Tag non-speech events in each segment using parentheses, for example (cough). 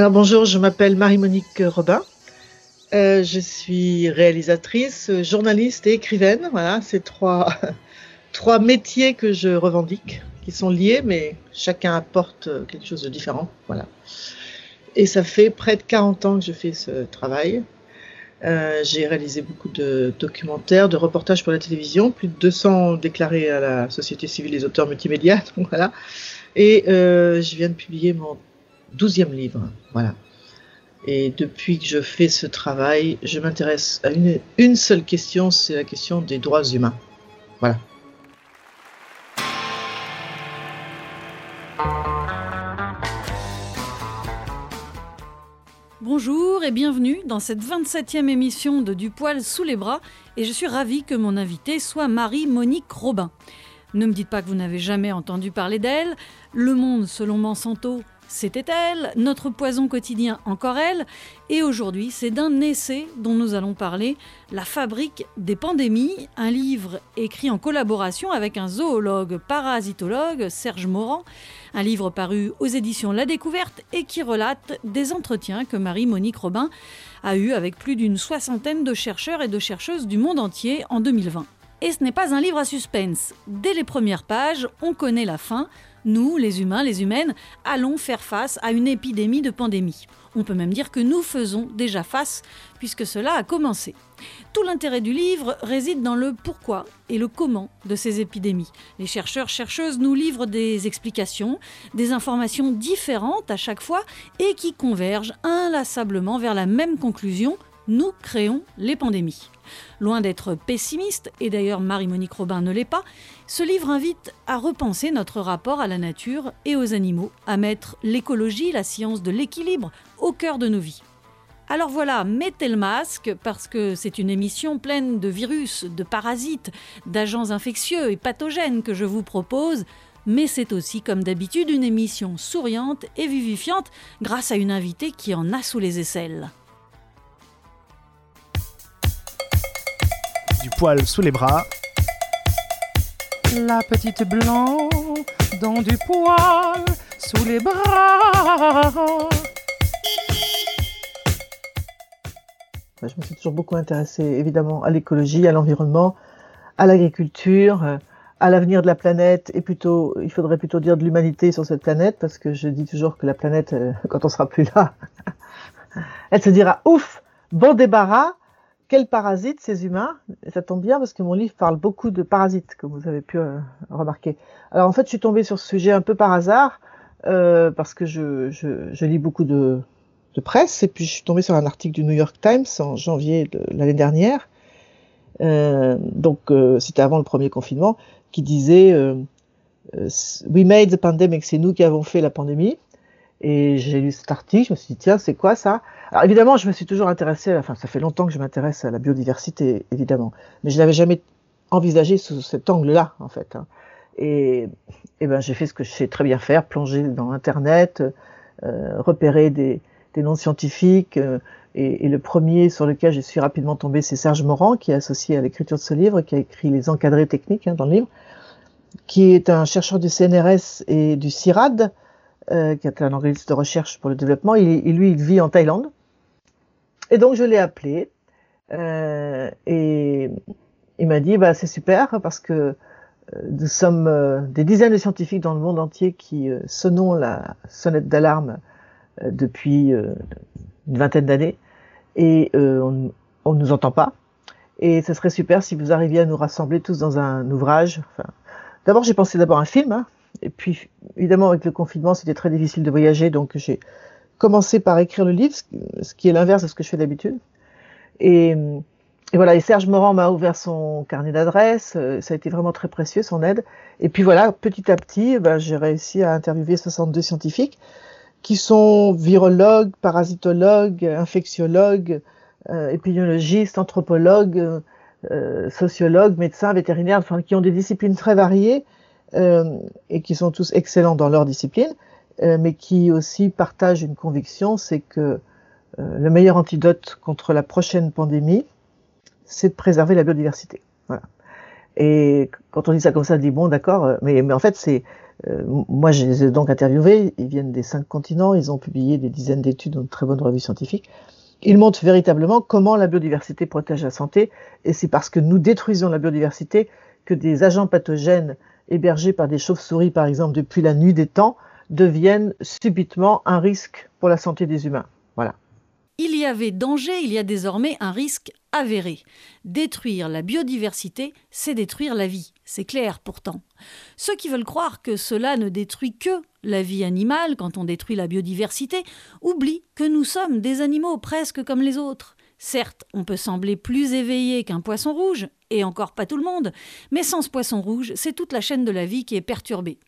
Alors bonjour, je m'appelle Marie-Monique Robin. Euh, je suis réalisatrice, journaliste et écrivaine. Voilà, c'est trois, (laughs) trois métiers que je revendique, qui sont liés, mais chacun apporte quelque chose de différent. Voilà. Et ça fait près de 40 ans que je fais ce travail. Euh, j'ai réalisé beaucoup de documentaires, de reportages pour la télévision, plus de 200 déclarés à la Société civile des auteurs multimédia. (laughs) Voilà. Et euh, je viens de publier mon douzième livre. Voilà. Et depuis que je fais ce travail, je m'intéresse à une, une seule question, c'est la question des droits humains. Voilà. Bonjour et bienvenue dans cette 27e émission de Du poil sous les bras et je suis ravie que mon invitée soit Marie-Monique Robin. Ne me dites pas que vous n'avez jamais entendu parler d'elle. Le Monde, selon Monsanto, c'était elle, notre poison quotidien encore elle, et aujourd'hui c'est d'un essai dont nous allons parler, La fabrique des pandémies, un livre écrit en collaboration avec un zoologue parasitologue, Serge Morand, un livre paru aux éditions La Découverte et qui relate des entretiens que Marie-Monique Robin a eus avec plus d'une soixantaine de chercheurs et de chercheuses du monde entier en 2020. Et ce n'est pas un livre à suspense. Dès les premières pages, on connaît la fin, nous, les humains, les humaines, allons faire face à une épidémie de pandémie. On peut même dire que nous faisons déjà face, puisque cela a commencé. Tout l'intérêt du livre réside dans le pourquoi et le comment de ces épidémies. Les chercheurs, chercheuses nous livrent des explications, des informations différentes à chaque fois et qui convergent inlassablement vers la même conclusion, nous créons les pandémies. Loin d'être pessimiste, et d'ailleurs Marie-Monique Robin ne l'est pas, ce livre invite à repenser notre rapport à la nature et aux animaux, à mettre l'écologie, la science de l'équilibre, au cœur de nos vies. Alors voilà, mettez le masque parce que c'est une émission pleine de virus, de parasites, d'agents infectieux et pathogènes que je vous propose, mais c'est aussi comme d'habitude une émission souriante et vivifiante grâce à une invitée qui en a sous les aisselles. Poil sous les bras. La petite blanc dans du poil sous les bras. Je me suis toujours beaucoup intéressée évidemment à l'écologie, à l'environnement, à l'agriculture, à l'avenir de la planète et plutôt, il faudrait plutôt dire de l'humanité sur cette planète parce que je dis toujours que la planète, euh, (laughs) quand on sera plus là, (laughs) elle se dira ouf, bon débarras, quels parasites ces humains? Ça tombe bien parce que mon livre parle beaucoup de parasites, comme vous avez pu euh, remarquer. Alors en fait, je suis tombée sur ce sujet un peu par hasard euh, parce que je, lis beaucoup de, presse et puis je suis tombée sur un article du New York Times en janvier de l'année dernière. Euh, donc c'était avant le premier confinement, qui disait We made the pandemic, c'est nous qui avons fait la pandémie. Et j'ai lu cet article, je me suis dit tiens c'est quoi ça? Alors évidemment, je me suis toujours intéressée, enfin ça fait longtemps que je m'intéresse à la biodiversité, évidemment, mais je n'avais jamais envisagé sous cet angle-là, en fait. Hein. Et, et ben j'ai fait ce que je sais très bien faire, plonger dans Internet, euh, repérer des, des, noms scientifiques. Euh, et, le premier sur lequel je suis rapidement tombée, c'est Serge Morand, qui est associé à l'écriture de ce livre, qui a écrit Les encadrés techniques hein, dans le livre, qui est un chercheur du CNRS et du CIRAD, euh, qui est un organisme de recherche pour le développement. Il, lui, il vit en Thaïlande. Et donc je l'ai appelé euh, et il m'a dit bah c'est super parce que euh, nous sommes euh, des dizaines de scientifiques dans le monde entier qui sonnons la sonnette d'alarme depuis une vingtaine d'années et on ne nous entend pas. Et ce serait super si vous arriviez à nous rassembler tous dans un ouvrage. Enfin, d'abord j'ai pensé d'abord un film, hein, et puis évidemment avec le confinement c'était très difficile de voyager, donc j'ai commencer par écrire le livre, ce qui est l'inverse de ce que je fais d'habitude. Et, voilà, et Serge Morand m'a ouvert son carnet d'adresses, euh, ça a été vraiment très précieux, son aide. Et puis voilà, petit à petit, ben, j'ai réussi à interviewer 62 scientifiques qui sont virologues, parasitologues, infectiologues, euh, épidémiologistes, anthropologues, euh, sociologues, médecins, vétérinaires, enfin, qui ont des disciplines très variées et qui sont tous excellents dans leur discipline. Euh, mais qui aussi partagent une conviction, c'est que euh, le meilleur antidote contre la prochaine pandémie, c'est de préserver la biodiversité. Voilà. Et quand on dit ça comme ça, on dit bon, d'accord, euh, mais, en fait, c'est euh, moi, je les ai donc interviewés. Ils viennent des cinq continents. Ils ont publié des dizaines d'études dans de très bonnes revues scientifiques. Ils montrent véritablement comment la biodiversité protège la santé. Et c'est parce que nous détruisons la biodiversité que des agents pathogènes hébergés par des chauves-souris, par exemple, depuis la nuit des temps, deviennent subitement un risque pour la santé des humains. Voilà. Il y avait danger, il y a désormais un risque avéré. Détruire la biodiversité, c'est détruire la vie. C'est clair pourtant. Ceux qui veulent croire que cela ne détruit que la vie animale quand on détruit la biodiversité oublient que nous sommes des animaux presque comme les autres. Certes, on peut sembler plus éveillé qu'un poisson rouge, et encore pas tout le monde, mais sans ce poisson rouge, c'est toute la chaîne de la vie qui est perturbée.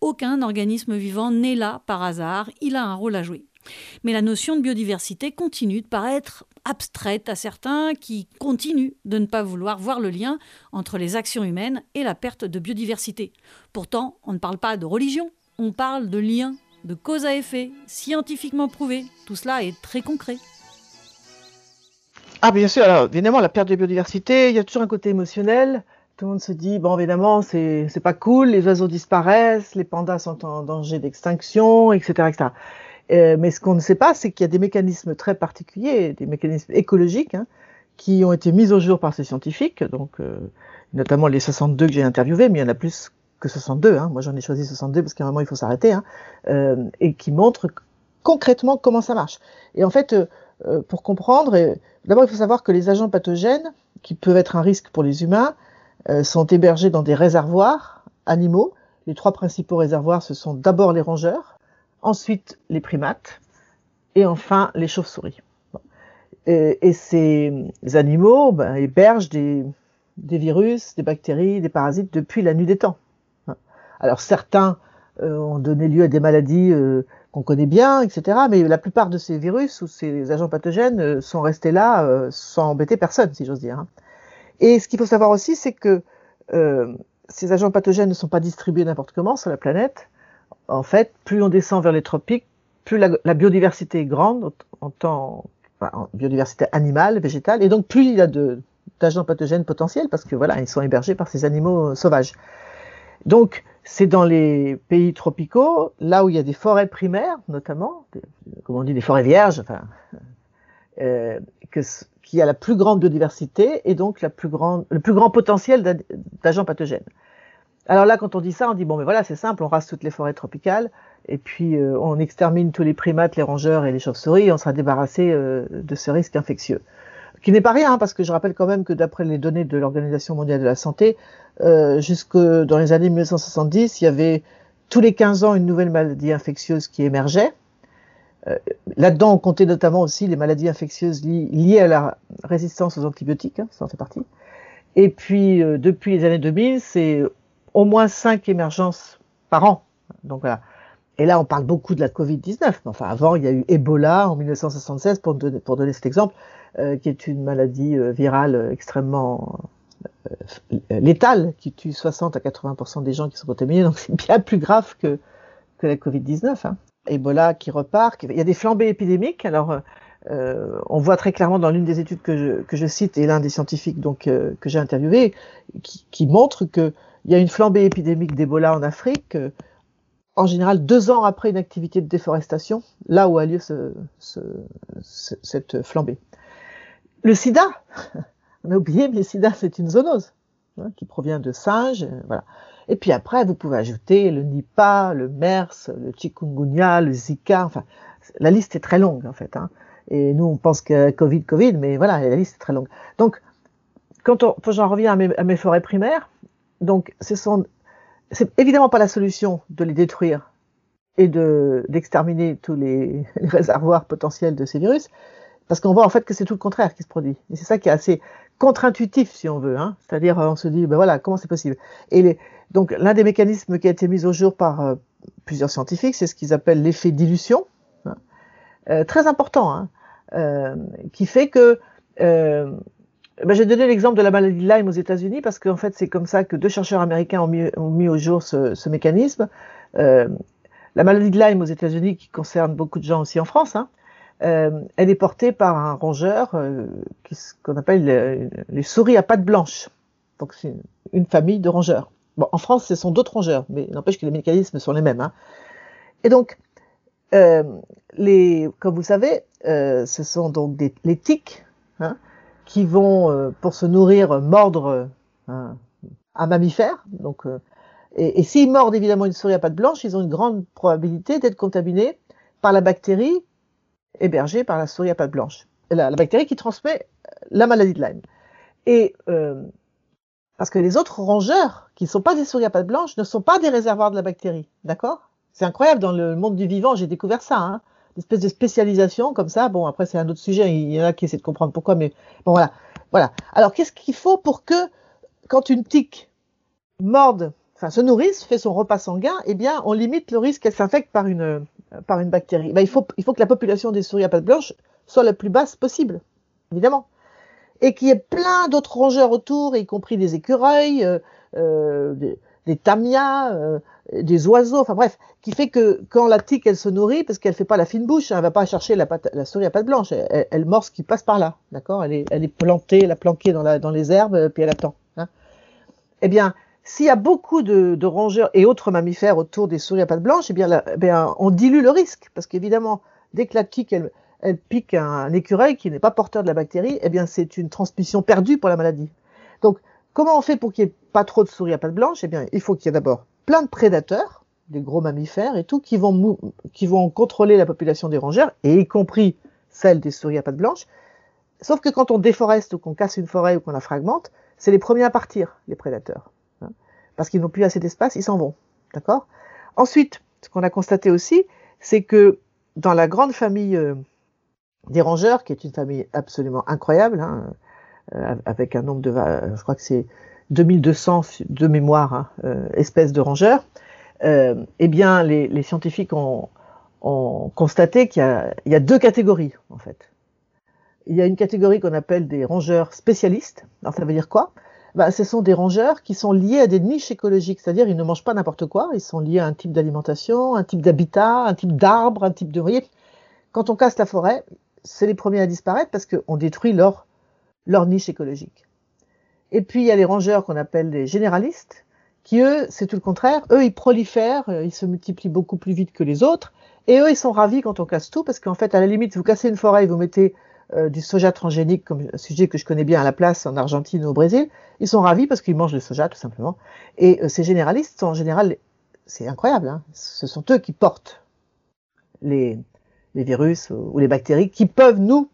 Aucun organisme vivant n'est là par hasard, il a un rôle à jouer. Mais la notion de biodiversité continue de paraître abstraite à certains qui continuent de ne pas vouloir voir le lien entre les actions humaines et la perte de biodiversité. Pourtant, on ne parle pas de religion, on parle de lien, de cause à effet, scientifiquement prouvé. Tout cela est très concret. Ah bien sûr, alors évidemment la perte de biodiversité, il y a toujours un côté émotionnel. Tout le monde se dit, bon évidemment, c'est pas cool, les oiseaux disparaissent, les pandas sont en danger d'extinction, etc. etc. Euh, mais ce qu'on ne sait pas, c'est qu'il y a des mécanismes très particuliers, des mécanismes écologiques, hein, qui ont été mis au jour par ces scientifiques, donc euh, notamment les 62 que j'ai interviewés, mais il y en a plus que 62. Hein. Moi, j'en ai choisi 62 parce qu'à un moment, il faut s'arrêter, hein, euh, et qui montrent concrètement comment ça marche. Et en fait, euh, pour comprendre, d'abord, il faut savoir que les agents pathogènes, qui peuvent être un risque pour les humains, sont hébergés dans des réservoirs animaux. Les trois principaux réservoirs, ce sont d'abord les rongeurs, ensuite les primates, et enfin les chauves-souris. Et, ces animaux ben, hébergent des, virus, des bactéries, des parasites depuis la nuit des temps. Alors certains euh, ont donné lieu à des maladies euh, qu'on connaît bien, etc. Mais la plupart de ces virus ou ces agents pathogènes euh, sont restés là sans embêter personne, si j'ose dire. Hein. Et ce qu'il faut savoir aussi, c'est que ces agents pathogènes ne sont pas distribués n'importe comment sur la planète en fait, plus on descend vers les tropiques, plus la, biodiversité est grande en temps, en biodiversité animale, végétale, et donc plus il y a d'agents pathogènes potentiels parce que voilà, ils sont hébergés par ces animaux euh, sauvages. Donc, c'est dans les pays tropicaux, là où il y a des forêts primaires, notamment, comme on dit, des forêts vierges, enfin, euh, qui a la plus grande biodiversité et donc plus le plus grand potentiel d'agents pathogènes. Alors là, quand on dit ça, on dit bon, mais voilà, c'est simple, on rase toutes les forêts tropicales et puis euh, on extermine tous les primates, les rongeurs et les chauves-souris, on sera débarrassé euh, de ce risque infectieux. Qui n'est pas rien, hein, parce que je rappelle quand même que d'après les données de l'Organisation mondiale de la santé, euh, jusque dans les années 1970, il y avait tous les 15 ans une nouvelle maladie infectieuse qui émergeait. Euh, là-dedans, on comptait notamment aussi les maladies infectieuses liées à la résistance aux antibiotiques, hein, ça en fait partie. Et puis, depuis les années 2000, c'est au moins cinq émergences par an. Donc voilà. Et là, on parle beaucoup de la Covid-19. Enfin, avant, il y a eu Ebola en 1976, pour donner, cet exemple, euh, qui est une maladie euh, virale extrêmement euh, létale, qui tue 60 à 80% des gens qui sont contaminés. Donc, (laughs) c'est bien plus grave que, que la Covid-19. Hein. Ebola qui repart. Il y a des flambées épidémiques. Alors, euh, on voit très clairement dans l'une des études que je, que je cite et l'un des scientifiques donc que j'ai interviewé, qui, qui montre que il y a une flambée épidémique d'Ebola en Afrique, euh, en général deux ans après une activité de déforestation, là où a lieu cette flambée. Le sida, (laughs) on a oublié, mais le sida c'est une zoonose hein, qui provient de singes, euh, voilà. Et puis après, vous pouvez ajouter le Nipah, le MERS, le chikungunya, le Zika, enfin, la liste est très longue en fait. Hein. Et nous, on pense que Covid, Covid, mais voilà, la liste est très longue. Donc, quand j'en reviens à mes, à mes forêts primaires, donc, ce c'est évidemment pas la solution de les détruire et de d'exterminer tous les, (laughs) réservoirs potentiels de ces virus, parce qu'on voit en fait que c'est tout le contraire qui se produit. Et c'est ça qui est assez contre-intuitif, si on veut. Hein. C'est-à-dire, on se dit, ben voilà, comment c'est possible? Et donc, l'un des mécanismes qui a été mis au jour par euh, plusieurs scientifiques, c'est ce qu'ils appellent l'effet dilution, hein. euh, très important, hein, euh, qui fait que euh, ben, J'ai donné l'exemple de la maladie de Lyme aux États-Unis parce qu'en fait, c'est comme ça que deux chercheurs américains ont mis, au jour ce, ce mécanisme. Euh, la maladie de Lyme aux États-Unis, qui concerne beaucoup de gens aussi en France, hein, euh, elle est portée par un rongeur euh, qu'on appelle les, les, souris à pattes blanches. Donc c'est une famille de rongeurs. En France, ce sont d'autres rongeurs, mais n'empêche que les mécanismes sont les mêmes. Hein. Et donc, euh, comme vous savez, euh, ce sont donc les tiques hein, qui vont, euh, pour se nourrir, mordre un, mammifère. Donc, euh, et s'ils mordent évidemment une souris à pattes blanches, ils ont une grande probabilité d'être contaminés par la bactérie hébergée par la souris à pattes blanches. La, bactérie qui transmet la maladie de Lyme. Et euh, parce que les autres rongeurs, qui ne sont pas des souris à pattes blanches, ne sont pas des réservoirs de la bactérie. D'accord? C'est incroyable, dans le monde du vivant, j'ai découvert ça. Hein une espèce de spécialisation comme ça. Bon, après, c'est un autre sujet. Il y en a qui essaient de comprendre pourquoi, mais bon, voilà. Voilà. Alors, qu'est-ce qu'il faut pour que, quand une tique morde, enfin, se nourrisse, fait son repas sanguin, eh bien, on limite le risque qu'elle s'infecte par une, par une bactérie. Ben, il, faut, que la population des souris à pattes blanches soit la plus basse possible, évidemment et qu'il y ait plein d'autres rongeurs autour, y compris des écureuils, euh, euh, des, tamias, euh, des oiseaux, enfin bref, qui fait que quand la tique elle se nourrit, parce qu'elle fait pas la fine bouche, hein, elle va pas chercher la, pâte, la souris à pattes blanche, elle, elle mord ce qui passe par là, d'accord? Elle est, elle plantée, elle dans, la, dans les herbes, puis elle attend. Hein. Eh bien, s'il y a beaucoup de, de, rongeurs et autres mammifères autour des souris à pattes blanches, eh bien, eh on dilue le risque, parce qu'évidemment, dès que la tique elle, elle pique un, un écureuil qui n'est pas porteur de la bactérie, eh bien c'est une transmission perdue pour la maladie. Donc, comment on fait pour qu'il n'y ait pas trop de souris à pattes blanches? Eh bien, il faut qu'il y ait d'abord plein de prédateurs, des gros mammifères et tout, qui vont, qui vont contrôler la population des rongeurs, et y compris celle des souris à pattes blanches. Sauf que quand on déforeste ou qu'on casse une forêt ou qu'on la fragmente, c'est les premiers à partir, les prédateurs. Parce qu'ils n'ont plus assez d'espace, ils s'en vont. D'accord? Ensuite, ce qu'on a constaté aussi, c'est que dans la grande famille euh, des rongeurs, qui est une famille absolument incroyable, hein, euh, avec un nombre de, je crois que c'est 2200 de mémoire hein, euh, espèces de rongeurs, eh bien les, scientifiques ont, ont constaté qu'il y, y, a deux catégories en fait. Il y a une catégorie qu'on appelle des rongeurs spécialistes. Alors ça veut dire quoi? Ben, Ce sont des rongeurs qui sont liés à des niches écologiques, c'est-à-dire ils ne mangent pas n'importe quoi, ils sont liés à un type d'alimentation, un type d'habitat, un type d'arbre, un type de... Quand on casse la forêt, c'est les premiers à disparaître parce qu'on détruit leur, leur niche écologique. Et puis il y a les rongeurs qu'on appelle les généralistes, qui eux, c'est tout le contraire. Eux, ils prolifèrent, euh, ils se multiplient beaucoup plus vite que les autres. Et eux, ils sont ravis quand on casse tout, parce qu'en fait, à la limite, vous cassez une forêt vous mettez euh, du soja transgénique, comme sujet que je connais bien à la place en Argentine ou au Brésil, ils sont ravis parce qu'ils mangent le soja, tout simplement. Et euh, ces généralistes en général, c'est incroyable, hein, ce sont eux qui portent les, virus ou les bactéries qui peuvent nous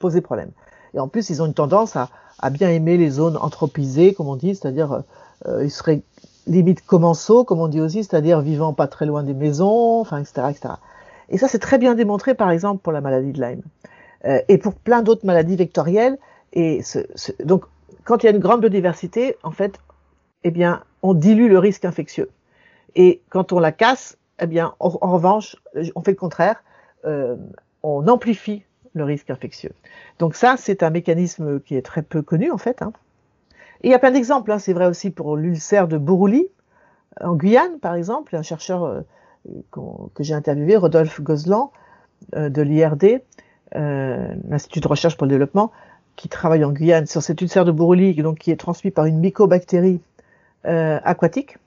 poser problème. Et en plus, ils ont une tendance à, à bien aimer les zones anthropisées, comme on dit, c'est-à-dire euh, ils seraient limite commensaux, comme on dit aussi, c'est-à-dire vivant pas très loin des maisons, enfin, etc., etc. Et ça, c'est très bien démontré, par exemple, pour la maladie de Lyme euh, et pour plein d'autres maladies vectorielles. Et donc, quand il y a une grande biodiversité, en fait, eh bien, on dilue le risque infectieux. Et quand on la casse, eh bien, en, revanche, on fait le contraire, euh, on amplifie le risque infectieux. Donc ça, c'est un mécanisme qui est très peu connu en fait. Hein. Et il y a plein d'exemples. Hein. C'est vrai aussi pour l'ulcère de Bourouli en Guyane, par exemple. Un chercheur euh, que j'ai interviewé, Rodolphe Gozlan euh, de l'IRD, euh, l'Institut de recherche pour le développement, qui travaille en Guyane sur cet ulcère de Bourouli, donc qui est transmis par une mycobactérie euh, aquatique.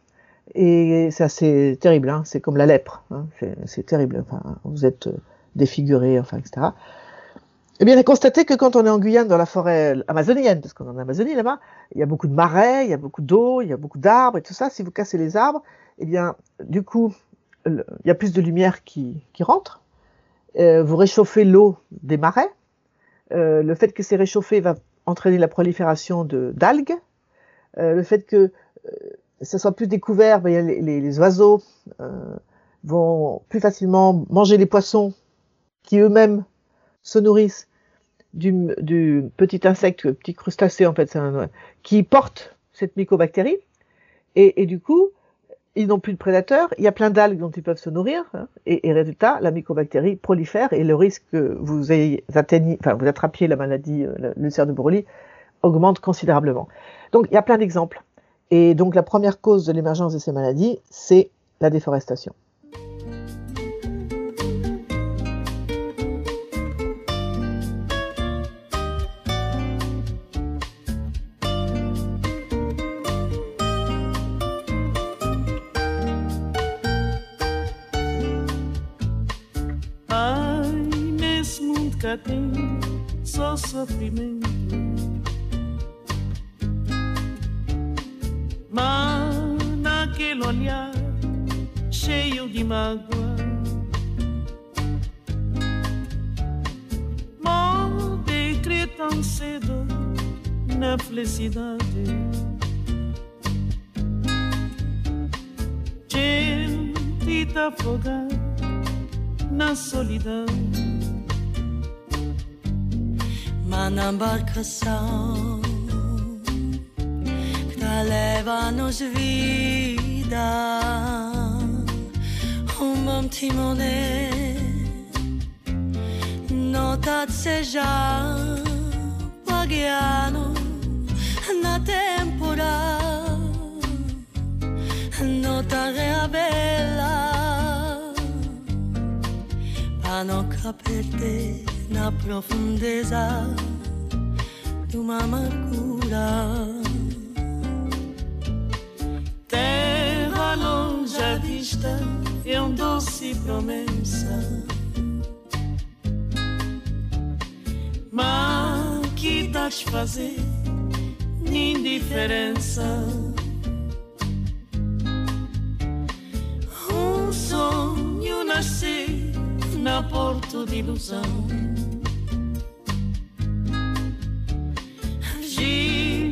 Et c'est assez terrible, hein. c'est comme la lèpre, hein. c'est terrible. Enfin, vous êtes défiguré, enfin, etc. Eh bien, on a constaté que quand on est en Guyane, dans la forêt amazonienne, parce qu'on est en Amazonie là-bas, il y a beaucoup de marais, il y a beaucoup d'eau, il y a beaucoup d'arbres et tout ça. Si vous cassez les arbres, eh bien, du coup, il y a plus de lumière qui, qui rentre. Euh, vous réchauffez l'eau des marais. Euh, le fait que c'est réchauffé va entraîner la prolifération d'algues. Euh, le fait que ça soit plus découvert, ben, les, oiseaux vont plus facilement manger les poissons qui eux-mêmes se nourrissent du, petit insecte, petit crustacé en fait, qui porte cette mycobactérie. Et du coup, ils n'ont plus de prédateurs. Il y a plein d'algues dont ils peuvent se nourrir. Hein, et, résultat, la mycobactérie prolifère et le risque que vous ayez atteigni, enfin, vous attrapiez la maladie, euh, l'ulcère de Broglie, augmente considérablement. Donc, il y a plein d'exemples. Et donc, la première cause de l'émergence de ces maladies, c'est la déforestation. Sofrimento. Mas naquele olhar cheio de mágoa, pode crer tão cedo na felicidade. Gente afogada na solidão. ma n'embarcação que tá leva-nos vida rumo a timoné nota desejar pagueano na temporada nota reabela para na profondezza d'una amargura. Terra longe à vista é um doce promessa. Mas que estás fazer indiferença? Um sonho nascer na porto de ilusão.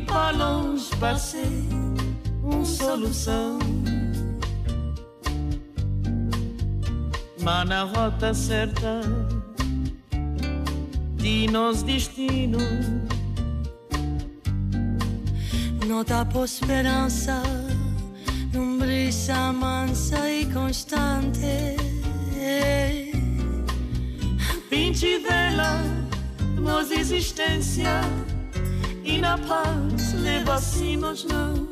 Para longe passei uma solução. Mas na rota certa de nos destino. Nota por esperança, num brisa mansa e constante. Pinte vela, nos existência e na paz leva-se-nos não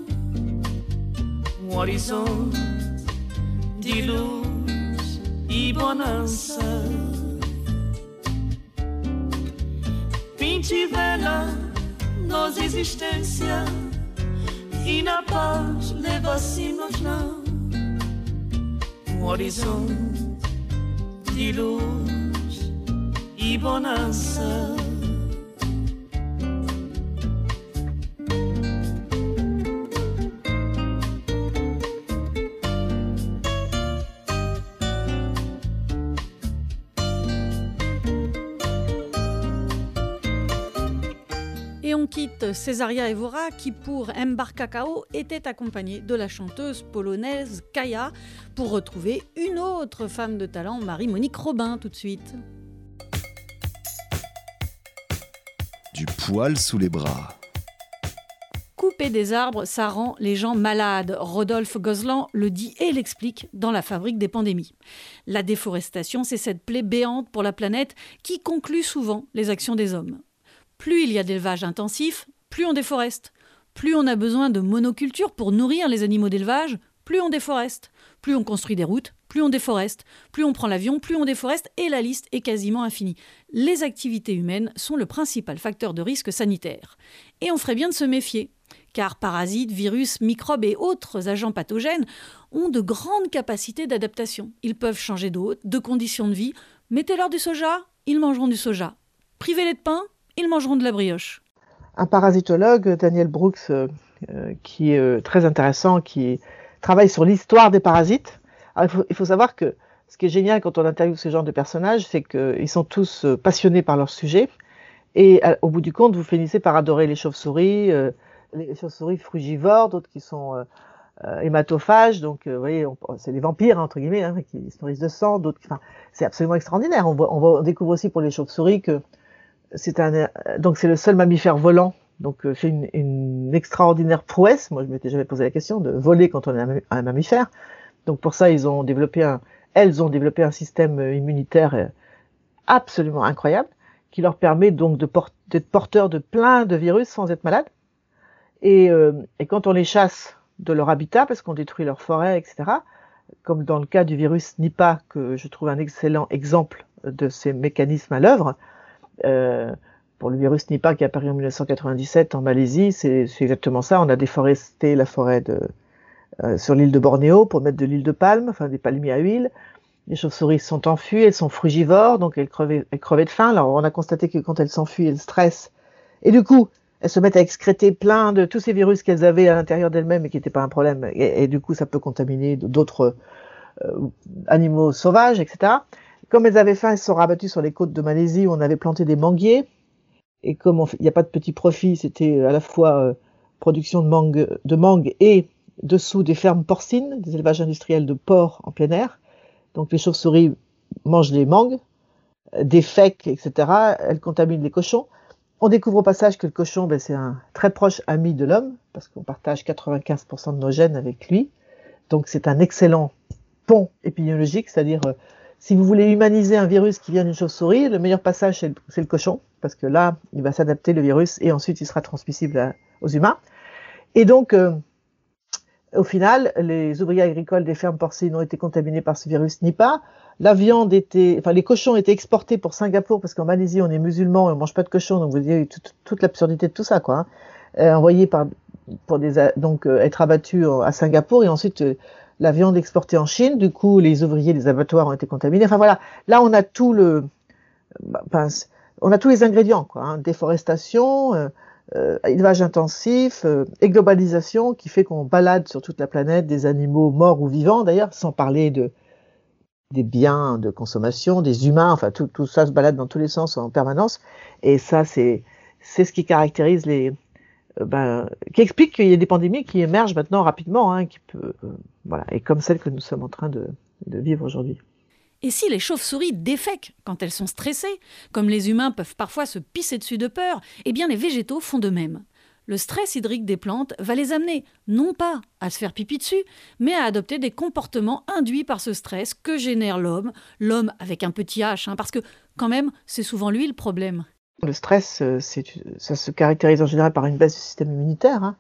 um horizonte de luz e bonança. Pinte vela, nos existência e na paz leva-se-nos não um horizonte de luz e bonança. Quitte Césaria Evora qui pour Embarcacao était accompagnée de la chanteuse polonaise Kaya pour retrouver une autre femme de talent, Marie-Monique Robin tout de suite. Du poil sous les bras. Couper des arbres, ça rend les gens malades. Rodolphe Gozlan le dit et l'explique dans La fabrique des pandémies. La déforestation, c'est cette plaie béante pour la planète qui conclut souvent les actions des hommes. Plus il y a d'élevage intensif, plus on déforeste. Plus on a besoin de monoculture pour nourrir les animaux d'élevage, plus on déforeste. Plus on construit des routes, plus on déforeste. Plus on prend l'avion, plus on déforeste, et la liste est quasiment infinie. Les activités humaines sont le principal facteur de risque sanitaire. Et on ferait bien de se méfier, car parasites, virus, microbes et autres agents pathogènes ont de grandes capacités d'adaptation. Ils peuvent changer d'hôte, de conditions de vie. Mettez-leur du soja, ils mangeront du soja. Privez-les de pain, ils mangeront de la brioche. Un parasitologue, Daniel Brooks, euh, euh, qui est euh, très intéressant, qui travaille sur l'histoire des parasites. Alors, il, faut, savoir que ce qui est génial quand on interviewe ce genre de personnages, c'est qu'ils sont tous passionnés par leur sujet. Et au bout du compte, vous finissez par adorer les chauves-souris, les chauves-souris frugivores, d'autres qui sont hématophages. Donc, vous voyez, c'est les vampires, entre guillemets, hein, qui se nourrissent de sang. D'autres, c'est absolument extraordinaire. On découvre aussi pour les chauves-souris que c'est un donc c'est le seul mammifère volant. Donc c'est une, extraordinaire prouesse. Moi je m'étais jamais posé la question de voler quand on est un, mammifère. Donc pour ça ils ont développé un elles ont développé un système immunitaire absolument incroyable qui leur permet donc de d'être porteurs de plein de virus sans être malades. Et, euh, et quand on les chasse de leur habitat parce qu'on détruit leur forêt etc comme dans le cas du virus Nipah que je trouve un excellent exemple de ces mécanismes à l'œuvre euh, pour le virus Nipah qui est apparu en 1997 en Malaisie, c'est exactement ça. On a déforesté la forêt de, euh, sur l'île de Bornéo pour mettre de l'huile de palme, enfin des palmiers à huile. les chauves-souris sont enfuies, elles sont frugivores, donc elles crevaient, elles crevaient de faim. Alors on a constaté que quand elles s'enfuient, elles stressent. Et du coup, elles se mettent à excréter plein de tous ces virus qu'elles avaient à l'intérieur d'elles-mêmes et qui n'étaient pas un problème. Et, du coup, ça peut contaminer d'autres euh, animaux sauvages, etc. Comme elles avaient faim, elles se sont rabattues sur les côtes de Malaisie où on avait planté des manguiers. Et comme il n'y a pas de petit profit, c'était à la fois euh, production de mangue, et dessous des fermes porcines, des élevages industriels de porcs en plein air. Donc les chauves-souris mangent les mangues, des fèques, etc. Elles contaminent les cochons. On découvre au passage que le cochon, ben, c'est un très proche ami de l'homme, parce qu'on partage 95% de nos gènes avec lui. Donc c'est un excellent pont épidémiologique, c'est-à-dire euh, si vous voulez humaniser un virus qui vient d'une chauve-souris, le meilleur passage c'est le, cochon, parce que là, il va s'adapter le virus et ensuite il sera transmissible aux humains. Et donc, euh, au final, les ouvriers agricoles des fermes porcines n'ont été contaminés par ce virus ni pas. La viande était, enfin les cochons étaient exportés pour Singapour parce qu'en Malaisie on est musulman et on mange pas de cochon, donc vous voyez toute, toute l'absurdité de tout ça, quoi. Hein. Euh, envoyés pour donc euh, être abattus à Singapour et ensuite la viande exportée en Chine. Du coup, les ouvriers des abattoirs ont été contaminés. Enfin voilà, là on a tout le, ben, on a tous les ingrédients, quoi. Hein. Déforestation, euh, euh, élevage intensif euh, et globalisation qui fait qu'on balade sur toute la planète des animaux morts ou vivants d'ailleurs, sans parler de des biens de consommation, des humains, enfin tout, tout ça se balade dans tous les sens en permanence. Et ça, c'est c'est ce qui caractérise les, ben, qui explique qu'il y a des pandémies qui émergent maintenant rapidement, hein, qui peut, euh, voilà, et comme celle que nous sommes en train de, de vivre aujourd'hui. Et si les chauves-souris défèquent quand elles sont stressées, comme les humains peuvent parfois se pisser dessus de peur, eh bien les végétaux font de même. Le stress hydrique des plantes va les amener non pas à se faire pipi dessus, mais à adopter des comportements induits par ce stress que génère l'homme, l'homme avec un petit H, hein, parce que quand même, c'est souvent lui le problème. Le stress, euh, ça se caractérise en général par une baisse du système immunitaire. Hein.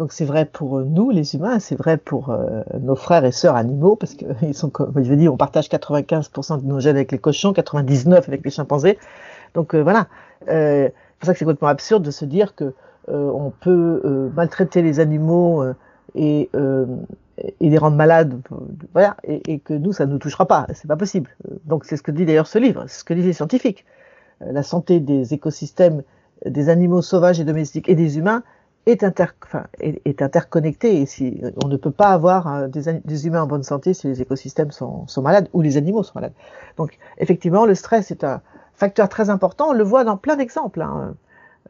Donc c'est vrai pour nous, les humains, c'est vrai pour euh, nos frères et sœurs animaux, parce que (laughs) ils sont, comme je dis, on partage 95% de nos gènes avec les cochons, 99% avec les chimpanzés. Donc euh, voilà. Euh, c'est pour ça que c'est complètement absurde de se dire que on peut maltraiter les animaux et, et, les rendre malades, voilà, et, et, que nous, ça ne nous touchera pas. C'est pas possible. Donc c'est ce que dit d'ailleurs ce livre, c'est ce que disent les scientifiques. La santé des écosystèmes, des animaux sauvages et domestiques et des humains est, inter, enfin, est, est, interconnecté et si on ne peut pas avoir euh, des, humains en bonne santé si les écosystèmes sont, malades ou les animaux sont malades. Donc effectivement, le stress est un facteur très important. On le voit dans plein d'exemples. Hein.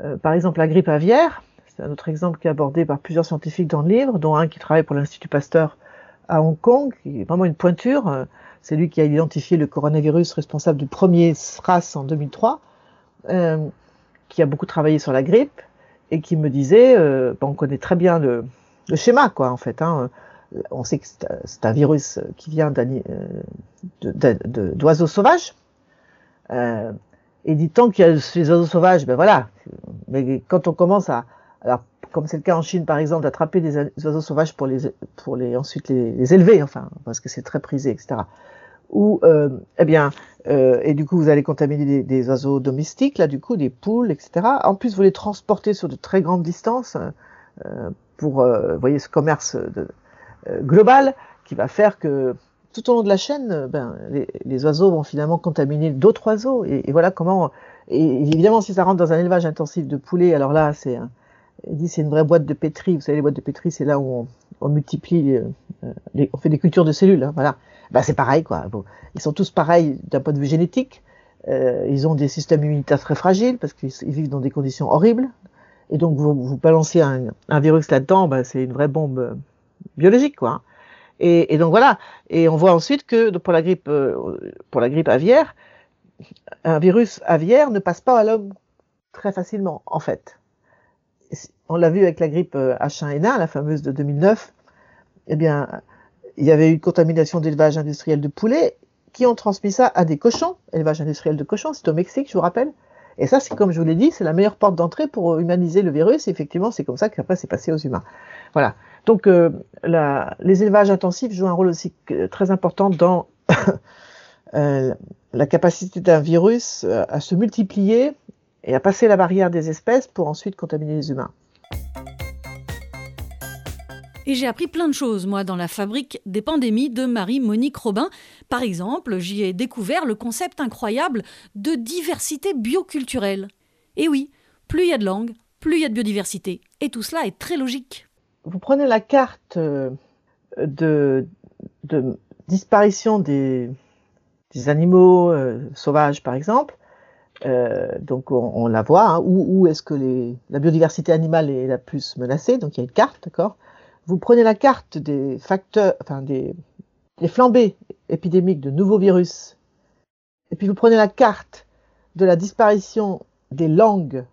Euh, par exemple, la grippe aviaire, c'est un autre exemple qui est abordé par plusieurs scientifiques dans le livre, dont un qui travaille pour l'Institut Pasteur à Hong Kong, qui est vraiment une pointure. Euh, c'est lui qui a identifié le coronavirus responsable du premier SRAS en 2003, euh, qui a beaucoup travaillé sur la grippe et qui me disait, euh, on connaît très bien le, le, schéma, quoi, en fait. Hein. On sait que c'est un virus qui vient euh, d'oiseaux sauvages. Euh, et dit tant qu'il y a ces oiseaux sauvages, ben voilà. Mais quand on commence à, alors comme c'est le cas en Chine par exemple, d'attraper des oiseaux sauvages pour les, pour les ensuite les, les élever, enfin parce que c'est très prisé, etc ou euh, eh bien, euh, et du coup vous allez contaminer des, des, oiseaux domestiques, là du coup des poules, etc. En plus vous les transportez sur de très grandes distances euh, pour, euh, voyez, ce commerce de, euh, global qui va faire que tout au long de la chaîne, ben, les, les oiseaux vont finalement contaminer d'autres oiseaux. Et, voilà comment. Et évidemment, si ça rentre dans un élevage intensif de poulets, alors là, c'est il dit c'est une vraie boîte de pétri. Vous savez, les boîtes de pétri, c'est là où on, multiplie, les, on fait des cultures de cellules. Hein, voilà bah, c'est pareil, quoi. Ils sont tous pareils d'un point de vue génétique. Euh, ils ont des systèmes immunitaires très fragiles parce qu'ils vivent dans des conditions horribles. Et donc, vous, vous balancez un, virus là-dedans, bah, c'est une vraie bombe euh, biologique, quoi. Et, et, donc voilà. Et on voit ensuite que pour la grippe, euh, pour la grippe aviaire, un virus aviaire ne passe pas à l'homme très facilement, en fait. On l'a vu avec la grippe H1N1, la fameuse de 2009. Eh bien, il y avait eu une contamination d'élevage industriel de poulets qui ont transmis ça à des cochons, élevage industriel de cochons, c'est au Mexique, je vous rappelle. Et ça, c'est comme je vous l'ai dit, c'est la meilleure porte d'entrée pour humaniser le virus. Et effectivement, c'est comme ça qu'après c'est passé aux humains. Voilà. Donc, euh, les élevages intensifs jouent un rôle aussi très important dans (coughs) euh, la capacité d'un virus euh, à se multiplier et à passer la barrière des espèces pour ensuite contaminer les humains. Et j'ai appris plein de choses, moi, dans la fabrique des pandémies de Marie-Monique Robin. Par exemple, j'y ai découvert le concept incroyable de diversité bioculturelle. Et oui, plus il y a de langues, plus il y a de biodiversité. Et tout cela est très logique. Vous prenez la carte euh, de, disparition des, animaux euh, sauvages, par exemple. Euh, donc on, la voit, hein, où, est-ce que la biodiversité animale est la plus menacée? Donc il y a une carte, d'accord? Vous prenez la carte des facteurs, enfin des, des flambées épidémiques de nouveaux virus, et puis vous prenez la carte de la disparition des langues,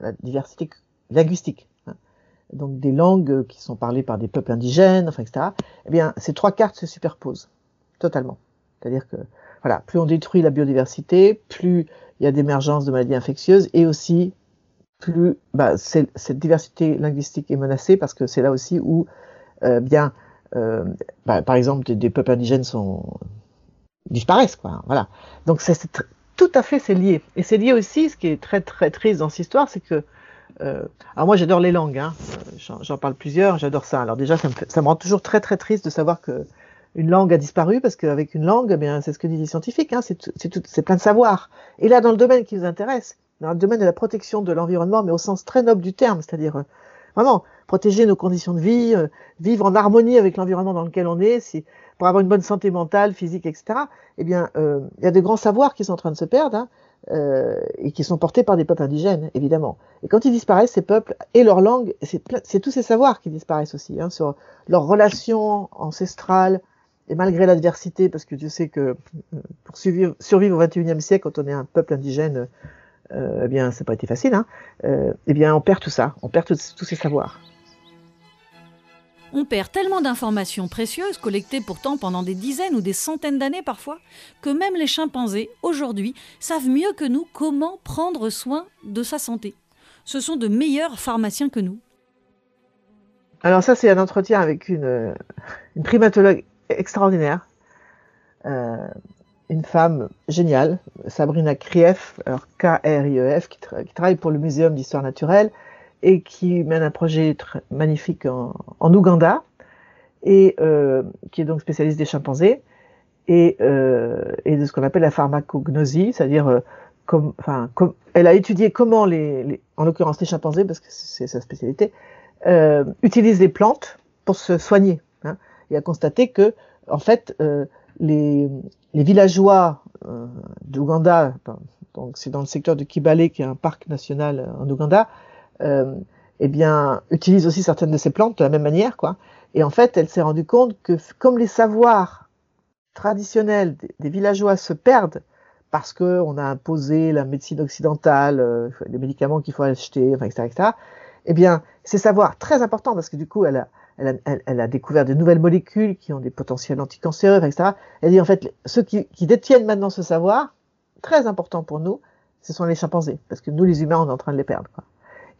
la diversité linguistique, hein, donc des langues qui sont parlées par des peuples indigènes, enfin, etc. Eh bien, ces trois cartes se superposent totalement. C'est-à-dire que, voilà, plus on détruit la biodiversité, plus il y a d'émergence de maladies infectieuses et aussi plus bah, cette diversité linguistique est menacée parce que c'est là aussi où euh, bien euh, bah, par exemple des, des, peuples indigènes sont disparaissent quoi voilà donc c'est tout à fait c'est lié et c'est lié aussi ce qui est très très triste dans cette histoire c'est que euh, alors moi j'adore les langues hein. j'en parle plusieurs j'adore ça alors déjà ça me, ça me rend toujours très très triste de savoir que une langue a disparu parce qu'avec une langue, eh bien, c'est ce que disent les scientifiques, hein, c'est plein de savoir. Et là, dans le domaine qui nous intéresse, dans le domaine de la protection de l'environnement, mais au sens très noble du terme, c'est-à-dire euh, vraiment protéger nos conditions de vie, euh, vivre en harmonie avec l'environnement dans lequel on est, si, pour avoir une bonne santé mentale, physique, etc. Eh bien, euh, il y a de grands savoirs qui sont en train de se perdre hein, euh, et qui sont portés par des peuples indigènes, évidemment. Et quand ils disparaissent, ces peuples et leur langue, c'est tous ces savoirs qui disparaissent aussi, hein, sur leurs relations ancestrales, et malgré l'adversité, parce que Dieu sait que euh, pour survivre, survivre au XXIe siècle, quand on est un peuple indigène, euh, eh bien, ça n'a pas été facile, hein, euh, eh bien, on perd tout ça, on perd tous ces savoirs. On perd tellement d'informations précieuses, collectées pourtant pendant des dizaines ou des centaines d'années parfois, que même les chimpanzés, aujourd'hui, savent mieux que nous comment prendre soin de sa santé. Ce sont de meilleurs pharmaciens que nous. Alors ça, c'est un entretien avec une, une primatologue extraordinaire. Euh, une femme géniale, Sabrina Krief, K-R-I-E-F, qui, tra qui, travaille pour le Muséum d'histoire naturelle et qui mène un projet magnifique en, Ouganda et euh, qui est donc spécialiste des chimpanzés et, euh, et de ce qu'on appelle la pharmacognosie, c'est-à-dire euh, comme, enfin, comme, elle a étudié comment les, les en l'occurrence les chimpanzés, parce que c'est sa spécialité, euh, utilisent les plantes pour se soigner et a constaté que, en fait, euh, les, les, villageois euh, d'Ouganda, donc c'est dans le secteur de Kibale, qui est un parc national euh, en Ouganda, euh, eh bien, utilisent aussi certaines de ces plantes de la même manière, quoi. Et en fait, elle s'est rendue compte que, comme les savoirs traditionnels des, villageois se perdent parce qu'on a imposé la médecine occidentale, euh, les médicaments qu'il faut acheter, enfin, etc., etc., eh bien, ces savoirs très importants parce que du coup, elle a, elle a, découvert de nouvelles molécules qui ont des potentiels anticancéreux, etc. Elle dit en fait, ceux qui, détiennent maintenant ce savoir, très important pour nous, ce sont les chimpanzés, parce que nous, les humains, on est en train de les perdre. Quoi.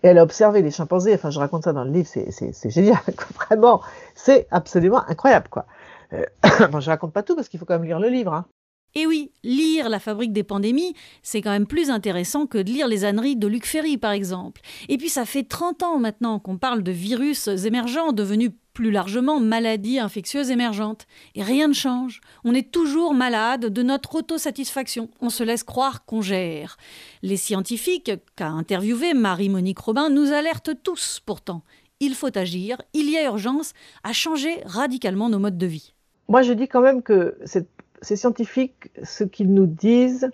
Et elle a observé les chimpanzés, enfin je raconte ça dans le livre, c'est génial, (laughs) vraiment, c'est absolument incroyable. quoi. Euh, (coughs) bon, je raconte pas tout parce qu'il faut quand même lire le livre. Hein. Et oui, lire La fabrique des pandémies, c'est quand même plus intéressant que de lire les âneries de Luc Ferry, par exemple. Et puis ça fait 30 ans maintenant qu'on parle de virus émergents, devenus plus largement maladies infectieuses émergentes. Et rien ne change. On est toujours malade de notre autosatisfaction. On se laisse croire qu'on gère. Les scientifiques qu'a interviewé Marie-Monique Robin nous alertent tous pourtant. Il faut agir, il y a urgence à changer radicalement nos modes de vie. Moi, je dis quand même que cette ces scientifiques, ce qu'ils nous disent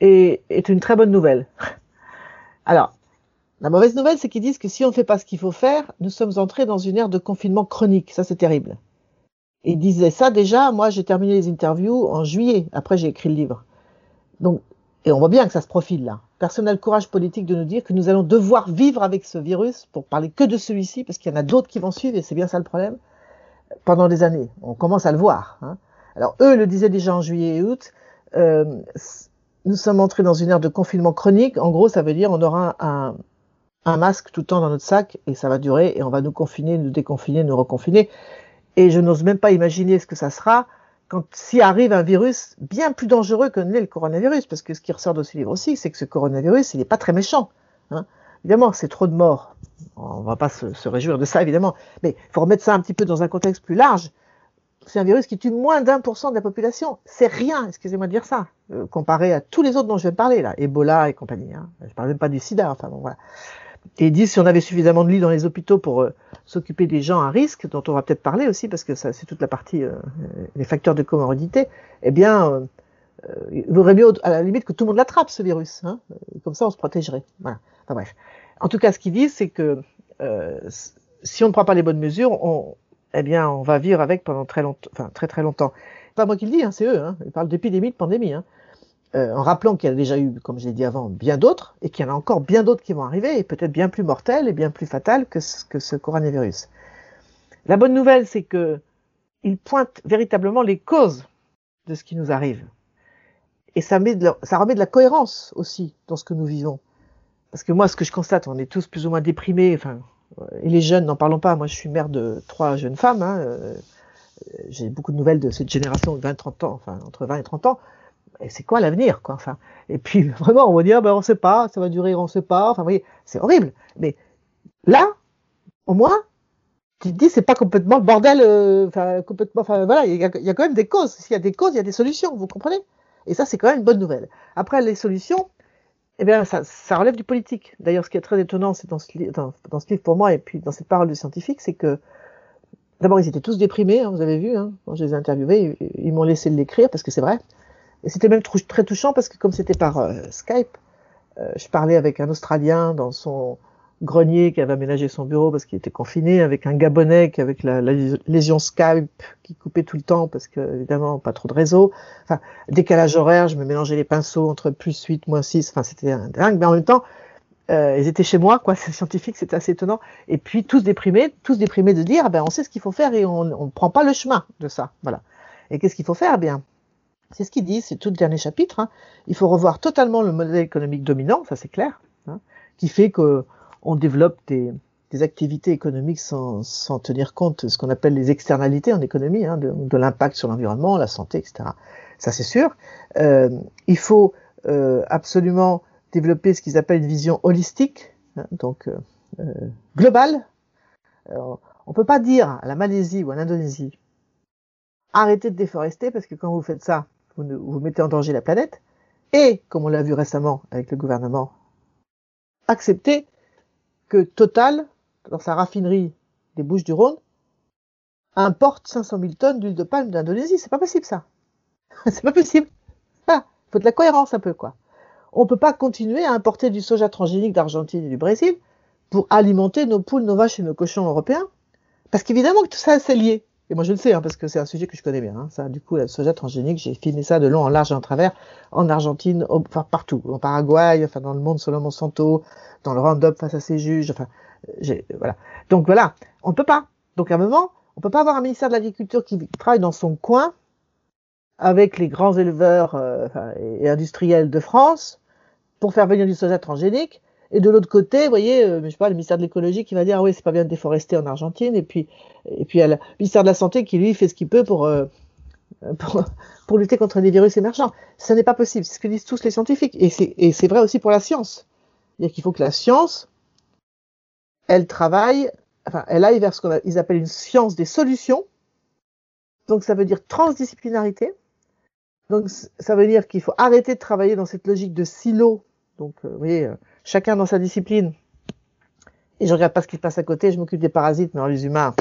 est, est, une très bonne nouvelle. (laughs) Alors, la mauvaise nouvelle, c'est qu'ils disent que si on ne fait pas ce qu'il faut faire, nous sommes entrés dans une ère de confinement chronique. Ça, c'est terrible. Ils disaient ça déjà, moi j'ai terminé les interviews en juillet, après j'ai écrit le livre. Donc, et on voit bien que ça se profile là. Personne n'a le courage politique de nous dire que nous allons devoir vivre avec ce virus, pour parler que de celui-ci, parce qu'il y en a d'autres qui vont suivre, et c'est bien ça le problème, pendant des années. On commence à le voir. Hein. Alors eux le disaient déjà en juillet et août. Euh, nous sommes entrés dans une ère de confinement chronique. En gros, ça veut dire on aura un, masque tout le temps dans notre sac et ça va durer et on va nous confiner, nous déconfiner, nous reconfiner. Et je n'ose même pas imaginer ce que ça sera quand s'y arrive un virus bien plus dangereux que n'est le coronavirus, parce que ce qui ressort de ce livre aussi, c'est que ce coronavirus, il n'est pas très méchant. Hein. Évidemment, c'est trop de morts. On on va pas se, se, réjouir de ça, évidemment. Mais il faut remettre ça un petit peu dans un contexte plus large. C'est un virus qui tue moins d'un pour cent de la population. C'est rien, excusez-moi de dire ça, euh, comparé à tous les autres dont je vais parler, là, Ebola et compagnie. Hein. Je parle même pas du sida, enfin bon, voilà. Et ils disent si on avait suffisamment de lits dans les hôpitaux pour euh, s'occuper des gens à risque, dont on va peut-être parler aussi, parce que ça, c'est toute la partie, euh, les facteurs de comorbidité, eh bien, euh, il vaudrait mieux à la limite que tout le monde l'attrape, ce virus. Hein Comme ça, on se protégerait. Voilà. Enfin bref. En tout cas, ce qu'ils disent, c'est que si on ne prend pas les bonnes mesures, on, eh bien, on va vivre avec pendant très longtemps, enfin très très longtemps. Pas moi qui le dis, hein, c'est eux. Hein. Ils parlent d'épidémie, de pandémie. Hein euh, en rappelant qu'il y a déjà eu, comme je l'ai dit avant, bien d'autres, et qu'il y en a encore bien d'autres qui vont arriver, et peut-être bien plus mortels et bien plus fatals que ce, que ce coronavirus. La bonne nouvelle, c'est que il pointe véritablement les causes de ce qui nous arrive. Et ça, met de ça remet de la cohérence aussi dans ce que nous vivons. Parce que moi, ce que je constate, on est tous plus ou moins déprimés, enfin, et les jeunes, n'en parlons pas, moi je suis mère de trois jeunes femmes, hein, euh, j'ai beaucoup de nouvelles de cette génération de 20-30 ans, enfin entre 20 et 30 ans, et c'est quoi l'avenir, quoi Enfin, et puis (laughs) vraiment, on va dire, ben on sait pas, ça va durer, on sait pas. Enfin, vous voyez, c'est horrible. Mais là, au moins, tu te dis, c'est pas complètement le bordel. Euh, enfin, complètement. Enfin, voilà, il y, y, a, quand même des causes. S'il y a des causes, il y a des solutions. Vous comprenez? Et ça, c'est quand même une bonne nouvelle. Après, les solutions, eh bien, ça, ça relève du politique. D'ailleurs, ce qui est très étonnant, c'est dans, dans, dans, ce livre pour moi, et puis dans cette parole de scientifique, c'est que D'abord, ils étaient tous déprimés, hein, vous avez vu, hein, quand je les ai interviewés, ils, ils m'ont laissé l'écrire parce que c'est vrai. Et c'était même très touchant parce que comme c'était par euh, Skype, euh, je parlais avec un Australien dans son grenier qui avait aménagé son bureau parce qu'il était confiné, avec un Gabonais qui avec la, lésion Skype qui coupait tout le temps parce que évidemment pas trop de réseau. Enfin, décalage horaire, je me mélangeais les pinceaux entre plus 8, moins 6, enfin c'était dingue, mais en même temps, euh, ils étaient chez moi, quoi, c'est scientifique, c'était assez étonnant. Et puis tous déprimés, tous déprimés de dire, ah ben on sait ce qu'il faut faire et on ne prend pas le chemin de ça, voilà. Et qu'est-ce qu'il faut faire? Eh Bien, c'est ce qu'il dit, c'est tout le dernier chapitre. Hein. Il faut revoir totalement le modèle économique dominant, ça c'est clair, hein, qui fait qu'on développe des, activités économiques sans, tenir compte de ce qu'on appelle les externalités en économie, hein, de, l'impact sur l'environnement, la santé, etc. Ça c'est sûr. Euh, il faut euh, absolument développer ce qu'ils appellent une vision holistique, hein, donc euh, globale. On peut pas dire à la Malaisie ou à l'Indonésie arrêtez de déforester parce que quand vous faites ça, vous, vous mettez en danger la planète, et, comme on l'a vu récemment avec le gouvernement, accepter que Total, dans sa raffinerie des Bouches du Rhône, importe 500 000 tonnes d'huile de palme d'Indonésie. C'est pas possible, ça. (laughs) c'est pas possible. Il faut de la cohérence un peu, quoi. On peut pas continuer à importer du soja transgénique d'Argentine et du Brésil pour alimenter nos poules, nos vaches et nos cochons européens. Parce qu'évidemment que tout ça, c'est lié. Et moi, je le sais, hein, parce que c'est un sujet que je connais bien. Hein. Ça, du coup, la soja transgénique, j'ai filmé ça de long en large et en travers, en Argentine, enfin partout, en Paraguay, enfin dans le monde selon Monsanto, dans le Roundup face à ses juges, enfin, voilà. Donc voilà, on ne peut pas. Donc à un moment, on peut pas avoir un ministère de l'Agriculture qui travaille dans son coin avec les grands éleveurs euh, et industriels de France pour faire venir du soja transgénique et de l'autre côté, vous voyez, euh, je sais pas, le ministère de l'écologie qui va dire ah oui, c'est pas bien de déforester en Argentine, et puis et puis le ministère de la santé qui lui fait ce qu'il peut pour, euh, pour, (laughs) lutter contre les virus émergents. Ce n'est pas possible, c'est ce que disent tous les scientifiques, et c'est vrai aussi pour la science. C'est-à-dire qu'il faut que la science, elle travaille, enfin, elle aille vers ce qu'ils appellent une science des solutions. Donc ça veut dire transdisciplinarité. Donc ça veut dire qu'il faut arrêter de travailler dans cette logique de silo. Donc euh, vous voyez chacun dans sa discipline. Et je regarde pas ce qui se passe à côté, je m'occupe des parasites, mais les humains,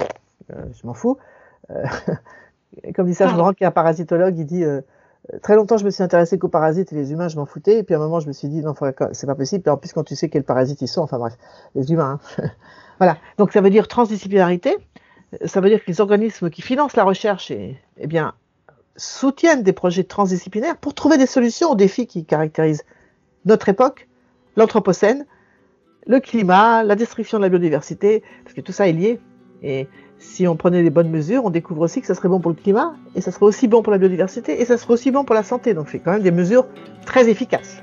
euh, je m'en fous. Euh, (laughs) comme dit rends qu'il y a un parasitologue, il dit euh, très longtemps je me suis intéressé qu'aux parasites et les humains, je m'en foutais. Et puis à un moment, je me suis dit non, c'est pas possible. Et en plus, quand tu sais quels parasites ils sont, enfin bref, les humains. Hein. (laughs) voilà. Donc ça veut dire transdisciplinarité. Ça veut dire que les organismes qui financent la recherche et, eh bien, soutiennent des projets transdisciplinaires pour trouver des solutions aux défis qui caractérisent notre époque l'Anthropocène, le climat, la destruction de la biodiversité, parce que tout ça est lié. Et si on prenait les bonnes mesures, on découvre aussi que ça serait bon pour le climat, et ça serait aussi bon pour la biodiversité, et ça serait aussi bon pour la santé. Donc c'est quand même des mesures très efficaces.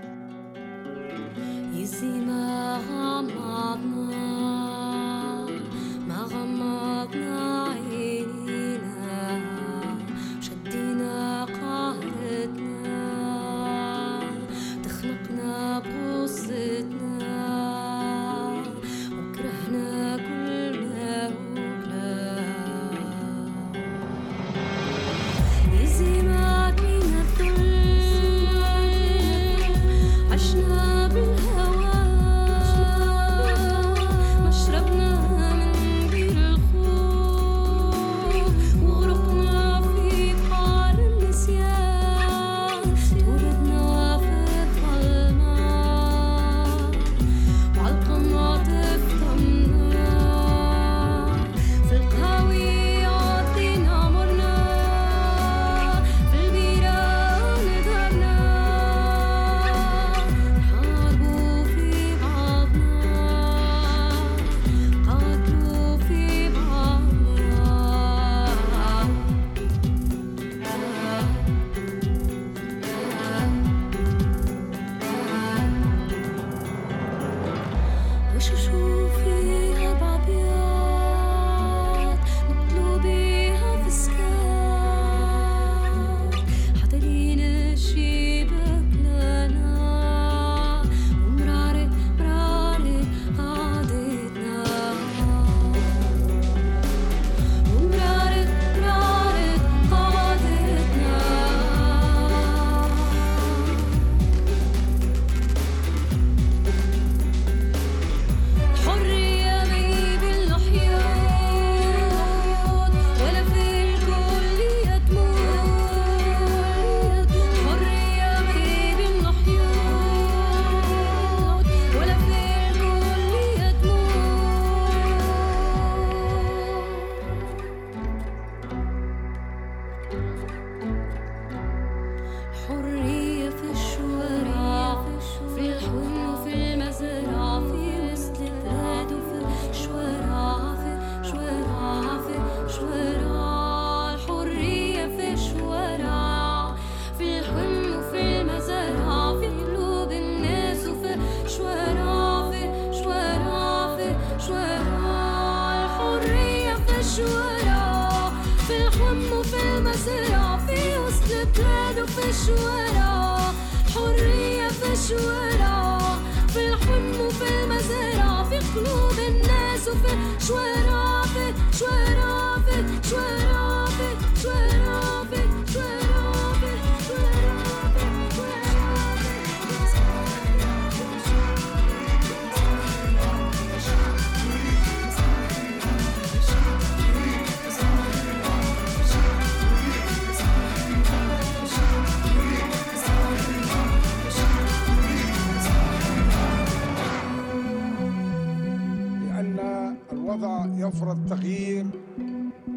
يفرض تغيير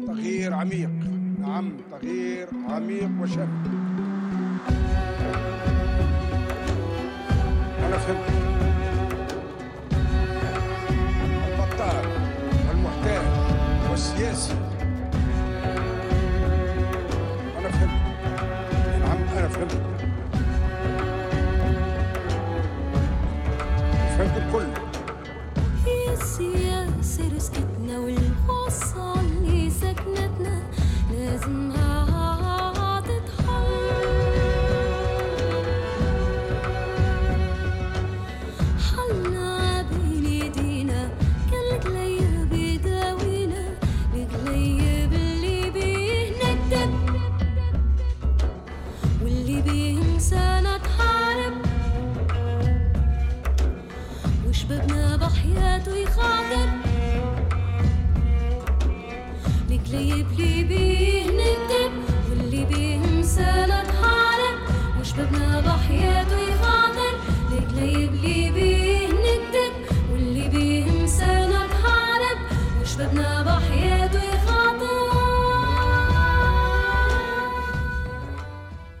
تغيير عميق. نعم تغيير عميق وشامل أنا فهمت.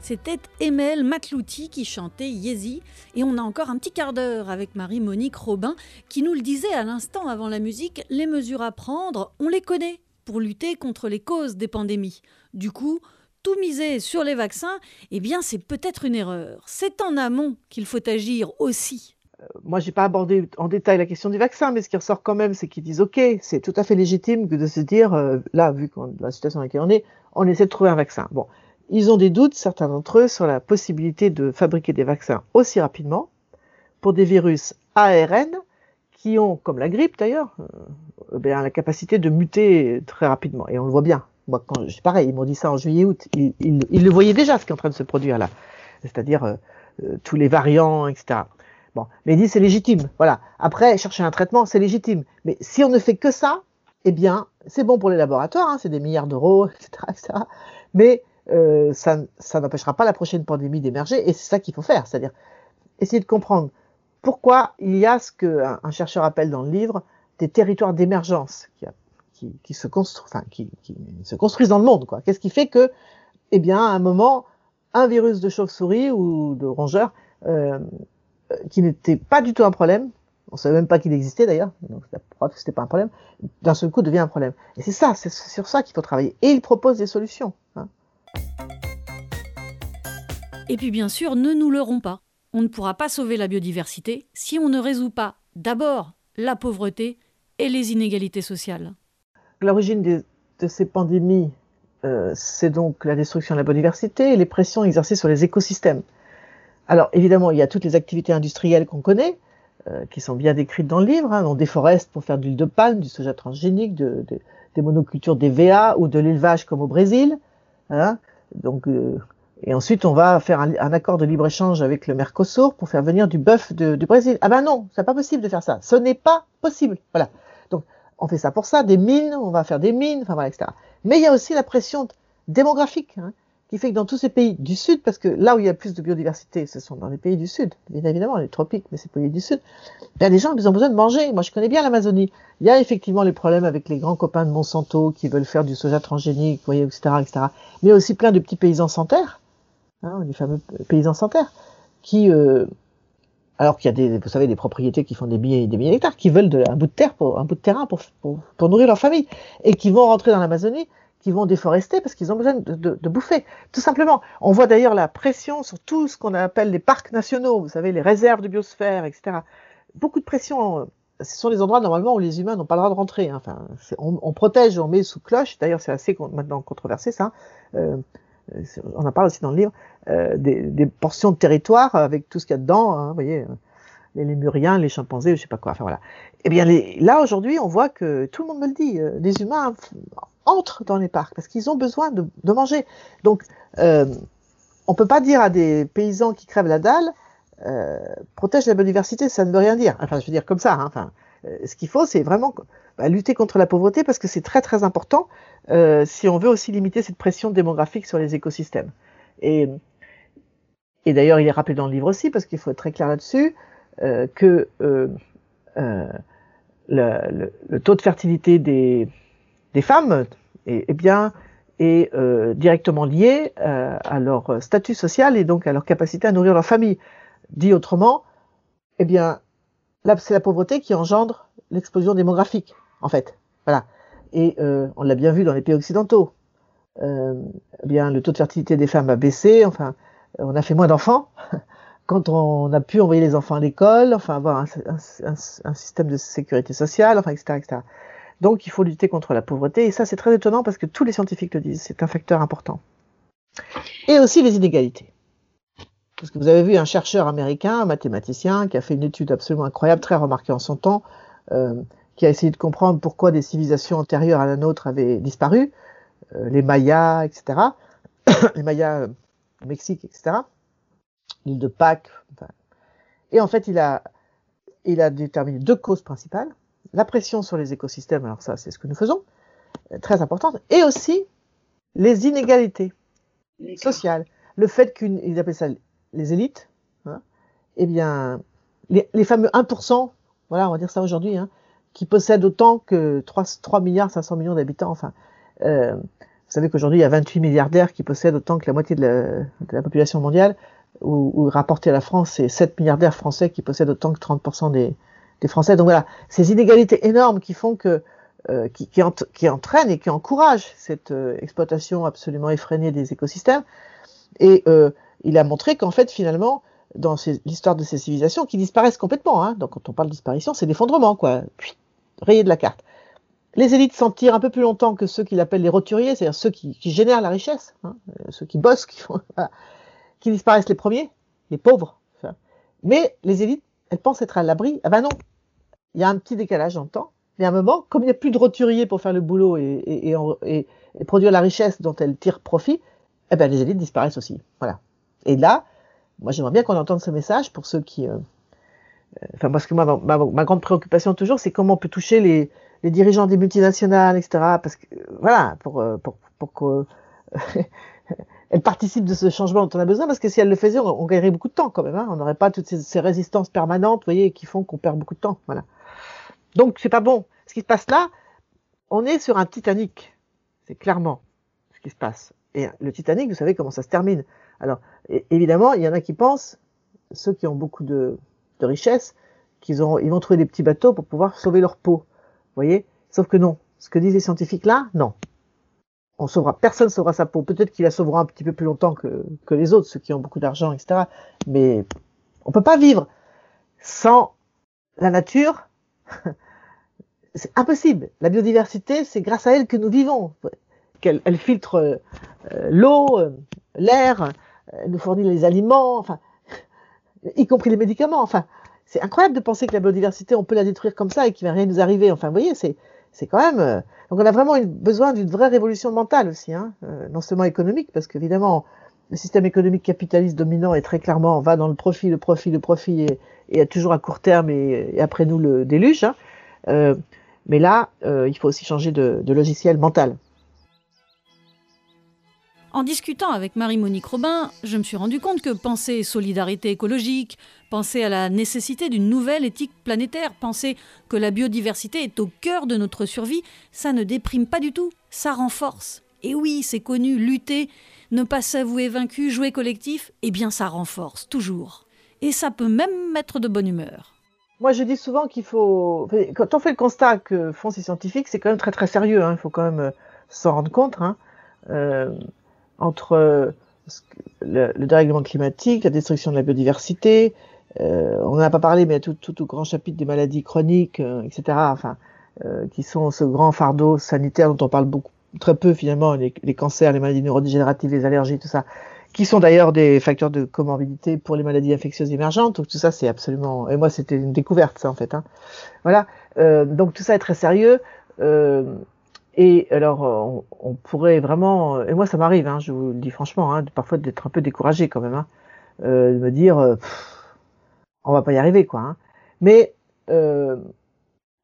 C'était Emel Matlouti qui chantait Yezi. Et on a encore un petit quart d'heure avec Marie-Monique Robin qui nous le disait à l'instant avant la musique, les mesures à prendre, on les connaît pour lutter contre les causes des pandémies. Du coup, tout miser sur les vaccins, eh bien c'est peut-être une erreur. C'est en amont qu'il faut agir aussi. Moi, j'ai pas abordé en détail la question du vaccin, mais ce qui ressort quand même, c'est qu'ils disent OK, c'est tout à fait légitime que de se dire, euh, là, vu la situation dans laquelle on est, on essaie de trouver un vaccin. Bon, ils ont des doutes, certains d'entre eux, sur la possibilité de fabriquer des vaccins aussi rapidement pour des virus ARN qui ont, comme la grippe d'ailleurs, bien, la capacité de muter très rapidement. Et on le voit bien. Moi, quand c'est pareil, ils m'ont dit ça en juillet-août. Ils, ils- ils le voyaient déjà ce qui est en train de se produire là, c'est-à-dire euh, euh, tous les variants, etc. Bon, mais il dit c'est légitime. Voilà. Après, chercher un traitement, c'est légitime. Mais si on ne fait que ça, eh bien, c'est bon pour les laboratoires, hein, c'est des milliards d'euros, etc., etc. Mais euh, ça, ça n'empêchera pas la prochaine pandémie d'émerger, et c'est ça qu'il faut faire, c'est-à-dire essayer de comprendre pourquoi il y a ce que un, chercheur appelle dans le livre des territoires d'émergence qui, se construisent, enfin, qui, se construisent dans le monde. Qu'est-ce qui fait que, eh bien, à un moment, un virus de chauve-souris ou de rongeur euh, euh, qui n'était pas du tout un problème, on savait même pas qu'il existait d'ailleurs, donc c'était pas un problème, d'un seul coup devient un problème. Et c'est ça, c'est sur ça qu'il faut travailler. Et il propose des solutions. hein. Et puis bien sûr, ne nous leurrons pas. On ne pourra pas sauver la biodiversité si on ne résout pas d'abord la pauvreté et les inégalités sociales. L'origine de ces pandémies, euh, c'est donc la destruction de la biodiversité et les pressions exercées sur les écosystèmes. Alors évidemment, il y a toutes les activités industrielles qu'on connaît, euh, qui sont bien décrites dans le livre. hein. On déforeste pour faire de l'huile de palme, du soja transgénique, de- de- des monocultures d'EVA ou de l'élevage comme au Brésil. hein. Donc, euh, et ensuite, on va faire un, accord de libre-échange avec le Mercosur pour faire venir du bœuf du Brésil. Ah ben non, c'est pas possible de faire ça. Ce n'est pas possible. Voilà. Donc, on fait ça pour ça, des mines, on va faire des mines, enfin voilà, etc. Mais il y a aussi la pression démographique, hein, qui fait que dans tous ces pays du Sud, parce que là où il y a plus de biodiversité, ce sont dans les pays du Sud, bien évidemment, les tropiques, mais ces pays du Sud, ben, les gens ils ont besoin de manger. Moi, je connais bien l'Amazonie. Il y a effectivement les problèmes avec les grands copains de Monsanto qui veulent faire du soja transgénique, vous voyez, etc., etc. Mais il y a aussi plein de petits paysans sans terre, hein, les fameux paysans sans terre, qui, euh, alors qu'il y a des, vous savez, des propriétés qui font des milliers et des milliers d'hectares, qui veulent un bout de terre pour, un bout de terrain pour, pour, pour nourrir leur famille, et qui vont rentrer dans l'Amazonie, qui vont déforester parce qu'ils ont besoin de, bouffer. Tout simplement. On voit d'ailleurs la pression sur tout ce qu'on appelle les parcs nationaux, vous savez, les réserves de biosphère, etc. Beaucoup de pression. euh, Ce sont les endroits normalement où les humains n'ont pas le droit de rentrer. hein. Enfin, on, protège, on met sous cloche. D'ailleurs, c'est assez maintenant controversé ça. Euh, on en parle aussi dans le livre, euh, des, portions de territoire avec tout ce qu'il y a dedans, hein, vous voyez, les lémuriens, les chimpanzés, je sais pas quoi, enfin voilà. Eh bien, là aujourd'hui, on voit que tout le monde me le dit, les humains entrent dans les parcs parce qu'ils ont besoin de, manger. Donc, euh, on peut pas dire à des paysans qui crèvent la dalle, euh, protège la biodiversité, ça ne veut rien dire. Enfin, je veux dire comme ça. Hein, enfin, euh, ce qu'il faut, c'est vraiment bah, lutter contre la pauvreté parce que c'est très très important si on veut aussi limiter cette pression démographique sur les écosystèmes. Et, d'ailleurs, il est rappelé dans le livre aussi, parce qu'il faut être très clair là-dessus, que le, taux de fertilité des femmes est bien est euh, directement lié euh, à leur statut social et donc à leur capacité à nourrir leur famille. Dit autrement, eh bien, c'est la pauvreté qui engendre l'explosion démographique, en fait. Voilà. Et euh, on l'a bien vu dans les pays occidentaux. Eh bien, le taux de fertilité des femmes a baissé. Enfin, on a fait moins d'enfants (laughs) quand on a pu envoyer les enfants à l'école. Enfin, avoir un, un, un, système de sécurité sociale. Enfin, etc., etc. Donc, il faut lutter contre la pauvreté. Et ça, c'est très étonnant parce que tous les scientifiques le disent. C'est un facteur important. Et aussi les inégalités. Parce que vous avez vu un chercheur américain, un mathématicien, qui a fait une étude absolument incroyable, très remarquée en son temps, euh, qui a essayé de comprendre pourquoi des civilisations antérieures à la nôtre avaient disparu, euh, les Mayas, etc., (coughs) les Mayas euh, au Mexique, etc., l'île de Pâques. Et en fait, il a déterminé deux causes principales. La pression sur les écosystèmes, alors ça, c'est ce que nous faisons, très importante, et aussi les inégalités sociales. Le fait qu'une, ils appellent ça les élites, hein, eh bien, les, les, fameux 1%, voilà, on va dire ça aujourd'hui, hein, qui possèdent autant que 3, 3 milliards 500 millions d'habitants, enfin, euh, vous savez qu'aujourd'hui, il y a 28 milliardaires qui possèdent autant que la moitié de la, de la population mondiale, ou, ou, rapporté à la France, c'est 7 milliardaires français qui possèdent autant que 30% des, des Français. Donc voilà, ces inégalités énormes qui font que, euh, qui, qui, et qui encouragent cette euh, exploitation absolument effrénée des écosystèmes. Et euh, il a montré qu'en fait, finalement, dans l'histoire de ces civilisations, qui disparaissent complètement, hein, donc quand on parle de disparition, c'est l'effondrement, quoi, puis rayé de la carte. Les élites s'en tirent un peu plus longtemps que ceux qu'il appelle les roturiers, c'est-à-dire ceux qui, qui, génèrent la richesse, hein, ceux qui bossent, (laughs) qui, disparaissent les premiers, les pauvres. Mais les élites, elles pensent être à l'abri. Ah ben non, il y a un petit décalage en temps. Il y a un moment, comme il n'y a plus de roturiers pour faire le boulot et, et, et, et, produire la richesse dont elles tirent profit, eh ben les élites disparaissent aussi. Voilà. Et là, moi j'aimerais bien qu'on entende ce message pour ceux qui... Euh, enfin parce que moi, ma, ma grande préoccupation toujours, c'est comment on peut toucher les, les, dirigeants des multinationales, etc. Parce que, voilà, pour, pour, pour que... (laughs) elles participent de ce changement dont on a besoin, parce que si elles le faisaient, on, gagnerait beaucoup de temps quand même. Hein. On n'aurait pas toutes ces, ces, résistances permanentes, vous voyez, qui font qu'on perd beaucoup de temps. Voilà. Donc c'est pas bon. Ce qui se passe là, on est sur un Titanic. C'est clairement ce qui se passe. Et le Titanic, vous savez comment ça se termine. Alors, évidemment, il y en a qui pensent, ceux qui ont beaucoup de, de richesses, qu'ils ont, ils vont trouver des petits bateaux pour pouvoir sauver leur peau. Vous voyez? Sauf que non. Ce que disent les scientifiques là, non. On sauvera, personne sauvera sa peau. Peut-être qu'il la sauvera un petit peu plus longtemps que, les autres, ceux qui ont beaucoup d'argent, etc. Mais on peut pas vivre sans la nature. (laughs) c'est impossible. La biodiversité, c'est grâce à elle que nous vivons. Elle filtre euh, l'eau, euh, l'air, elle nous fournit les aliments, enfin, y compris les médicaments. Enfin, c'est incroyable de penser que la biodiversité, on peut la détruire comme ça et qu'il va rien nous arriver. Enfin, vous voyez, c'est c'est quand même. Euh, donc, on a vraiment une, besoin d'une vraie révolution mentale aussi, hein, euh, non seulement économique, parce qu'évidemment, le système économique capitaliste dominant est très clairement va dans le profit, le profit, le profit, et, et toujours à court terme et, après nous le déluge. Hein. Euh, mais là, euh, il faut aussi changer de logiciel mental. En discutant avec Marie-Monique Robin, je me suis rendu compte que penser solidarité écologique, penser à la nécessité d'une nouvelle éthique planétaire, penser que la biodiversité est au cœur de notre survie, ça ne déprime pas du tout, ça renforce. Et oui, c'est connu, lutter, ne pas s'avouer vaincu, jouer collectif, eh bien ça renforce, toujours. Et ça peut même mettre de bonne humeur. Moi, je dis souvent qu'il faut. Quand on fait le constat que font ces scientifiques, c'est quand même très très sérieux. Hein. Il faut quand même euh, s'en rendre compte. Hein. Euh, entre le, le, dérèglement climatique, la destruction de la biodiversité, euh, on n'en a pas parlé, mais il y a tout, tout, tout grand chapitre des maladies chroniques, euh, etc., enfin, euh, qui sont ce grand fardeau sanitaire dont on parle beaucoup très peu finalement les, les cancers, les maladies neurodégénératives, les allergies, tout ça, qui sont d'ailleurs des facteurs de comorbidité pour les maladies infectieuses émergentes. Donc tout ça, c'est absolument. Et moi, c'était une découverte, ça en fait. Hein. Voilà. Euh, donc tout ça est très sérieux. Euh, et alors, on, pourrait vraiment. Et moi, ça m'arrive. Hein, je vous le dis franchement, hein, parfois d'être un peu découragé quand même, hein, euh, de me dire, euh, pff, on va pas y arriver, quoi. Mais euh,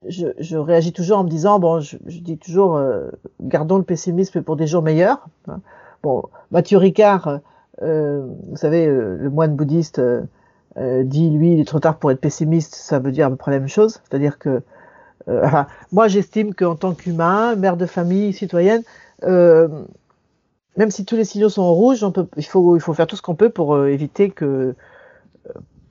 je, réagis toujours en me disant, bon, je, dis toujours, gardons le pessimisme pour des jours meilleurs. Bon, Mathieu Ricard, vous savez, le moine bouddhiste dit, lui, il est trop tard pour être pessimiste, ça veut dire à peu près la même chose. C'est-à-dire que, enfin, moi, j'estime qu'en tant qu'humain, mère de famille, citoyenne, même si tous les signaux sont en rouge, il, faut, faire tout ce qu'on peut pour éviter que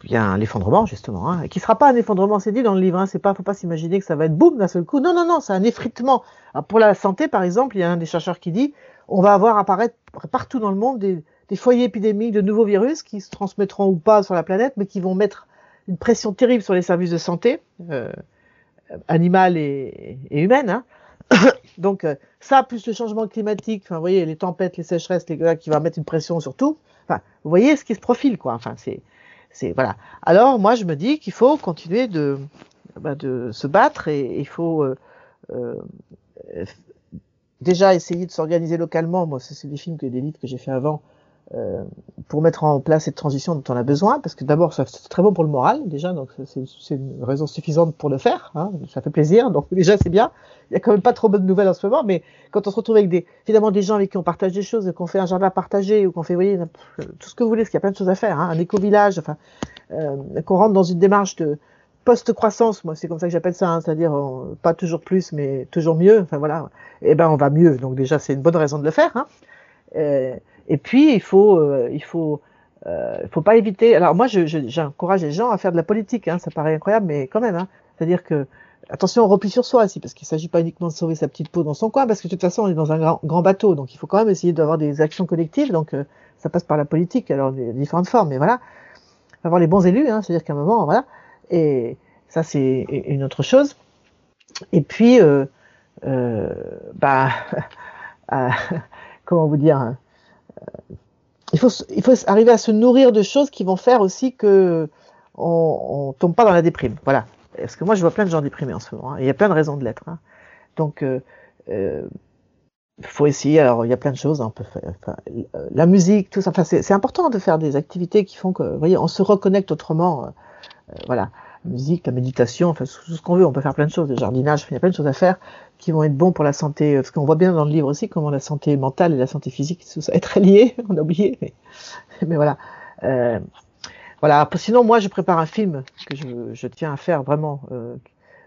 il y a un effondrement justement, hein, qui sera pas un effondrement, c'est dit dans le livre. Hein, c'est pas, faut pas s'imaginer que ça va être boum d'un seul coup. Non, non, non, c'est un effritement. Pour la santé, par exemple, il y a un des chercheurs qui dit, on va avoir apparaître partout dans le monde des, foyers épidémiques de nouveaux virus qui se transmettront ou pas sur la planète, mais qui vont mettre une pression terrible sur les services de santé, euh, animale et, et humaine. Hein. (coughs) Donc euh, ça, plus le changement climatique, enfin, vous voyez, les tempêtes, les sécheresses, les qui va mettre une pression sur tout. Enfin, vous voyez ce qui se profile, quoi. Enfin, c'est c'est voilà. Alors moi je me dis qu'il faut continuer de, bah, de se battre et il faut euh, euh, déjà essayer de s'organiser localement. Moi c'est des films que des livres que j'ai fait avant euh, pour mettre en place cette transition dont on a besoin parce que d'abord c'est très bon pour le moral déjà donc c'est une raison suffisante pour le faire. Hein, ça fait plaisir donc (laughs) déjà c'est bien. Il y a quand même pas trop bonnes nouvelles en ce moment mais quand on se retrouve avec des évidemment des gens avec qui on partage des choses, qu'on fait un jardin partagé ou qu'on fait, vous voyez, tout ce que vous voulez, parce qu'il y a plein de choses à faire, hein, un éco-village, enfin, euh, qu'on rentre dans une démarche de post-croissance, moi c'est comme ça que j'appelle ça, hein, c'est-à-dire euh, pas toujours plus, mais toujours mieux, enfin voilà, et eh ben on va mieux, donc déjà c'est une bonne raison de le faire. Hein. Euh, et puis il faut, euh, il faut, euh, faut pas éviter. Alors moi j'encourage les gens à faire de la politique, hein, ça paraît incroyable, mais quand même, hein, c'est-à-dire que Attention, on replie sur soi aussi, parce qu'il ne s'agit pas uniquement de sauver sa petite peau dans son coin, parce que de toute façon, on est dans un grand, grand bateau, donc il faut quand même essayer d'avoir des actions collectives, donc euh, ça passe par la politique, alors des différentes formes, mais voilà, avoir les bons élus, hein, c'est-à-dire qu'à un moment, voilà, et ça c'est une autre chose. Et puis, euh, euh, bah, (laughs) euh, comment vous dire, hein, il faut, il faut arriver à se nourrir de choses qui vont faire aussi que on, on tombe pas dans la déprime, voilà. Parce que moi, je vois plein de gens déprimés en ce moment. Hein. Il y a plein de raisons de l'être. Hein. Donc, euh, euh, faut essayer. Alors, il y a plein de choses. Hein, la musique, tout ça. Enfin, c'est important de faire des activités qui font que, vous voyez, on se reconnecte autrement. Euh, voilà, la musique, la méditation, enfin, tout ce qu'on veut. On peut faire plein de choses. Le jardinage, il y a plein de choses à faire qui vont être bons pour la santé. Parce qu'on voit bien dans le livre aussi comment la santé mentale et la santé physique, tout ça est très lié. (laughs) On a oublié, mais, mais voilà. Euh, voilà. Sinon, moi, je prépare un film que je, je tiens à faire vraiment. Euh,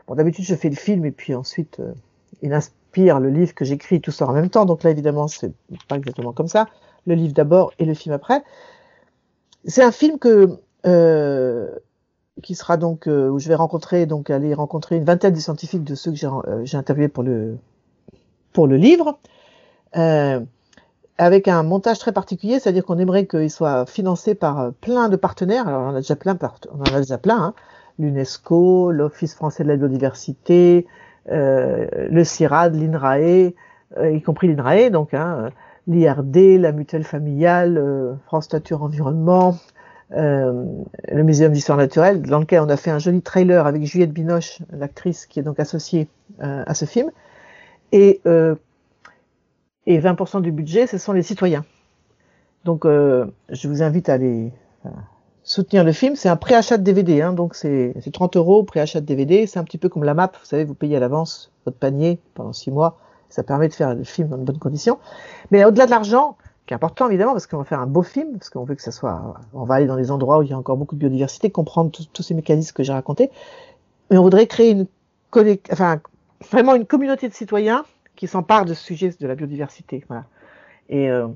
bon, d'habitude, je fais le film et puis ensuite, euh, il inspire le livre que j'écris, tout ça en même temps. Donc là, évidemment, c'est pas exactement comme ça. Le livre d'abord et le film après. C'est un film que euh, qui sera donc euh, où je vais rencontrer donc aller rencontrer une vingtaine de scientifiques de ceux que j'ai euh, interviewés pour le pour le livre. Euh, avec un montage très particulier, c'est-à-dire qu'on aimerait qu'il soit financé par euh, plein de partenaires. Alors on en a déjà plein, on en a déjà plein. Hein. L'UNESCO, l'Office français de la biodiversité, euh, le CIRAD, l'INRAE, euh, y compris l'INRAE, donc hein, l'IRD, la mutuelle familiale, France Nature Environnement, euh, le Muséum d'histoire naturelle, dans lequel on a fait un joli trailer avec Juliette Binoche, l'actrice qui est donc associée à ce film. Et et 20% du budget, ce sont les citoyens. Donc, euh, je vous invite à aller euh, soutenir le film. C'est un préachat de DVD, hein, donc c'est 30 euros préachat de DVD. C'est un petit peu comme la map, vous savez, vous payez à l'avance votre panier pendant 6 mois. Ça permet de faire le film dans de bonnes conditions. Mais au-delà de l'argent, qui est important évidemment, parce qu'on va faire un beau film, parce qu'on veut que ça soit, on va aller dans des endroits où il y a encore beaucoup de biodiversité, comprendre tous ces mécanismes que j'ai racontés. Mais on voudrait créer une, enfin, vraiment une communauté de citoyens qui s'empare de ce sujet de la biodiversité. Voilà. Et euh,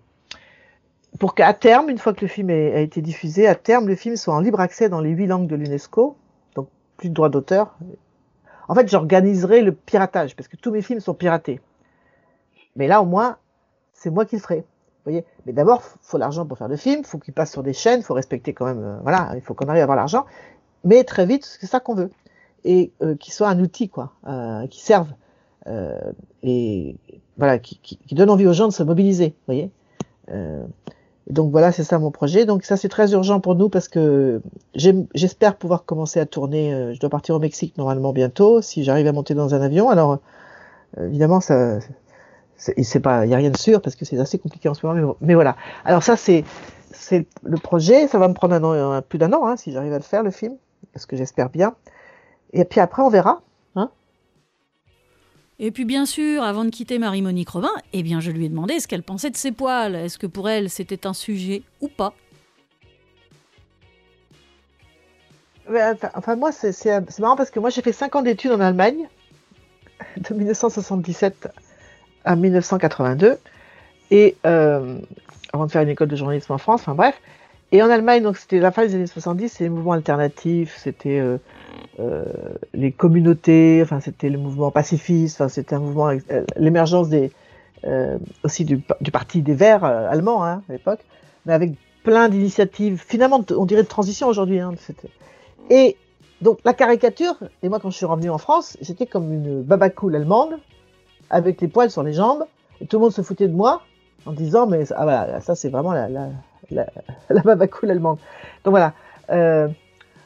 pour qu'à terme, une fois que le film a été diffusé, à terme, le film soit en libre accès dans les huit langues de l'UNESCO, donc plus de droits d'auteur. En fait, j'organiserai le piratage, parce que tous mes films sont piratés. Mais là, au moins, c'est moi qui le ferai. Vous voyez Mais d'abord, faut l'argent pour faire le film, faut qu'il passe sur des chaînes, faut respecter quand même, euh, voilà, il faut qu'on arrive à avoir l'argent. Mais très vite, c'est ça qu'on veut. Et euh, qu'il soit un outil, quoi, euh, qui serve euh, et voilà, qui, qui, qui, donne envie aux gens de se mobiliser, vous voyez. Euh, donc voilà, c'est ça mon projet. Donc ça c'est très urgent pour nous parce que j'espère pouvoir commencer à tourner. Je dois partir au Mexique normalement bientôt si j'arrive à monter dans un avion. Alors évidemment ça, c'est pas, il y a rien de sûr parce que c'est assez compliqué en ce moment. Mais, mais voilà. Alors ça c'est c'est le projet. Ça va me prendre un an, plus d'un an hein, si j'arrive à le faire le film, parce que j'espère bien. Et puis après on verra. Hein et puis bien sûr, avant de quitter Marie-Monique Robin, eh bien je lui ai demandé ce qu'elle pensait de ses poils. Est-ce que pour elle c'était un sujet ou pas? Enfin moi c'est marrant parce que moi j'ai fait 5 ans d'études en Allemagne, de 1977 à 1982, et euh, avant de faire une école de journalisme en France, enfin bref. Et en Allemagne, donc c'était la fin des années 70, c'est les mouvements alternatifs, c'était euh, euh, les communautés, enfin c'était le mouvement pacifiste, enfin c'était un mouvement, l'émergence des aussi du, parti des Verts allemands hein, à l'époque, mais avec plein d'initiatives, finalement on dirait de transition aujourd'hui. Hein, et donc la caricature, et moi quand je suis revenu en France, j'étais comme une babacool allemande, avec les poils sur les jambes, et tout le monde se foutait de moi, en disant mais ah voilà ça c'est vraiment la la la, (laughs) la allemande. Donc voilà. Euh,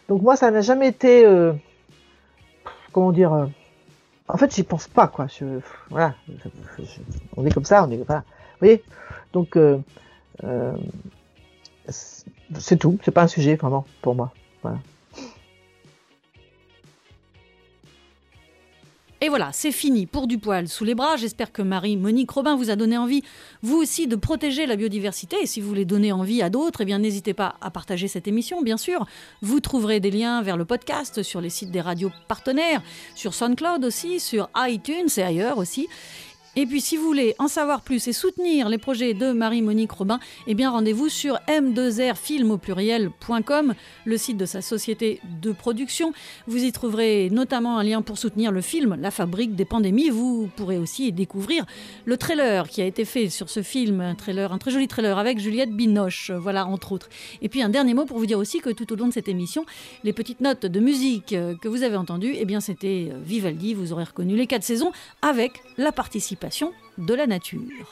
donc moi ça n'a jamais été euh, comment dire euh, en fait j'y pense pas quoi. Voilà. On est comme ça on est voilà. Vous voyez? Donc c'est tout. C'est pas un sujet vraiment pour moi. Voilà Et voilà, c'est fini pour du poil sous les bras. J'espère que Marie-Monique Robin vous a donné envie, vous aussi, de protéger la biodiversité. Et si vous voulez donner envie à d'autres, eh bien n'hésitez pas à partager cette émission, bien sûr. Vous trouverez des liens vers le podcast sur les sites des radios partenaires, sur SoundCloud aussi, sur iTunes et ailleurs aussi. Et puis si vous voulez en savoir plus et soutenir les projets de Marie-Monique Robin, eh bien rendez-vous sur m2rfilm au le site de sa société de production. Vous y trouverez notamment un lien pour soutenir le film La fabrique des pandémies. Vous pourrez aussi découvrir le trailer qui a été fait sur ce film, un trailer, un très joli trailer avec Juliette Binoche, voilà entre autres. Et puis un dernier mot pour vous dire aussi que tout au long de cette émission, les petites notes de musique que vous avez entendues, eh bien c'était Vivaldi, vous aurez reconnu les quatre saisons avec la de la nature.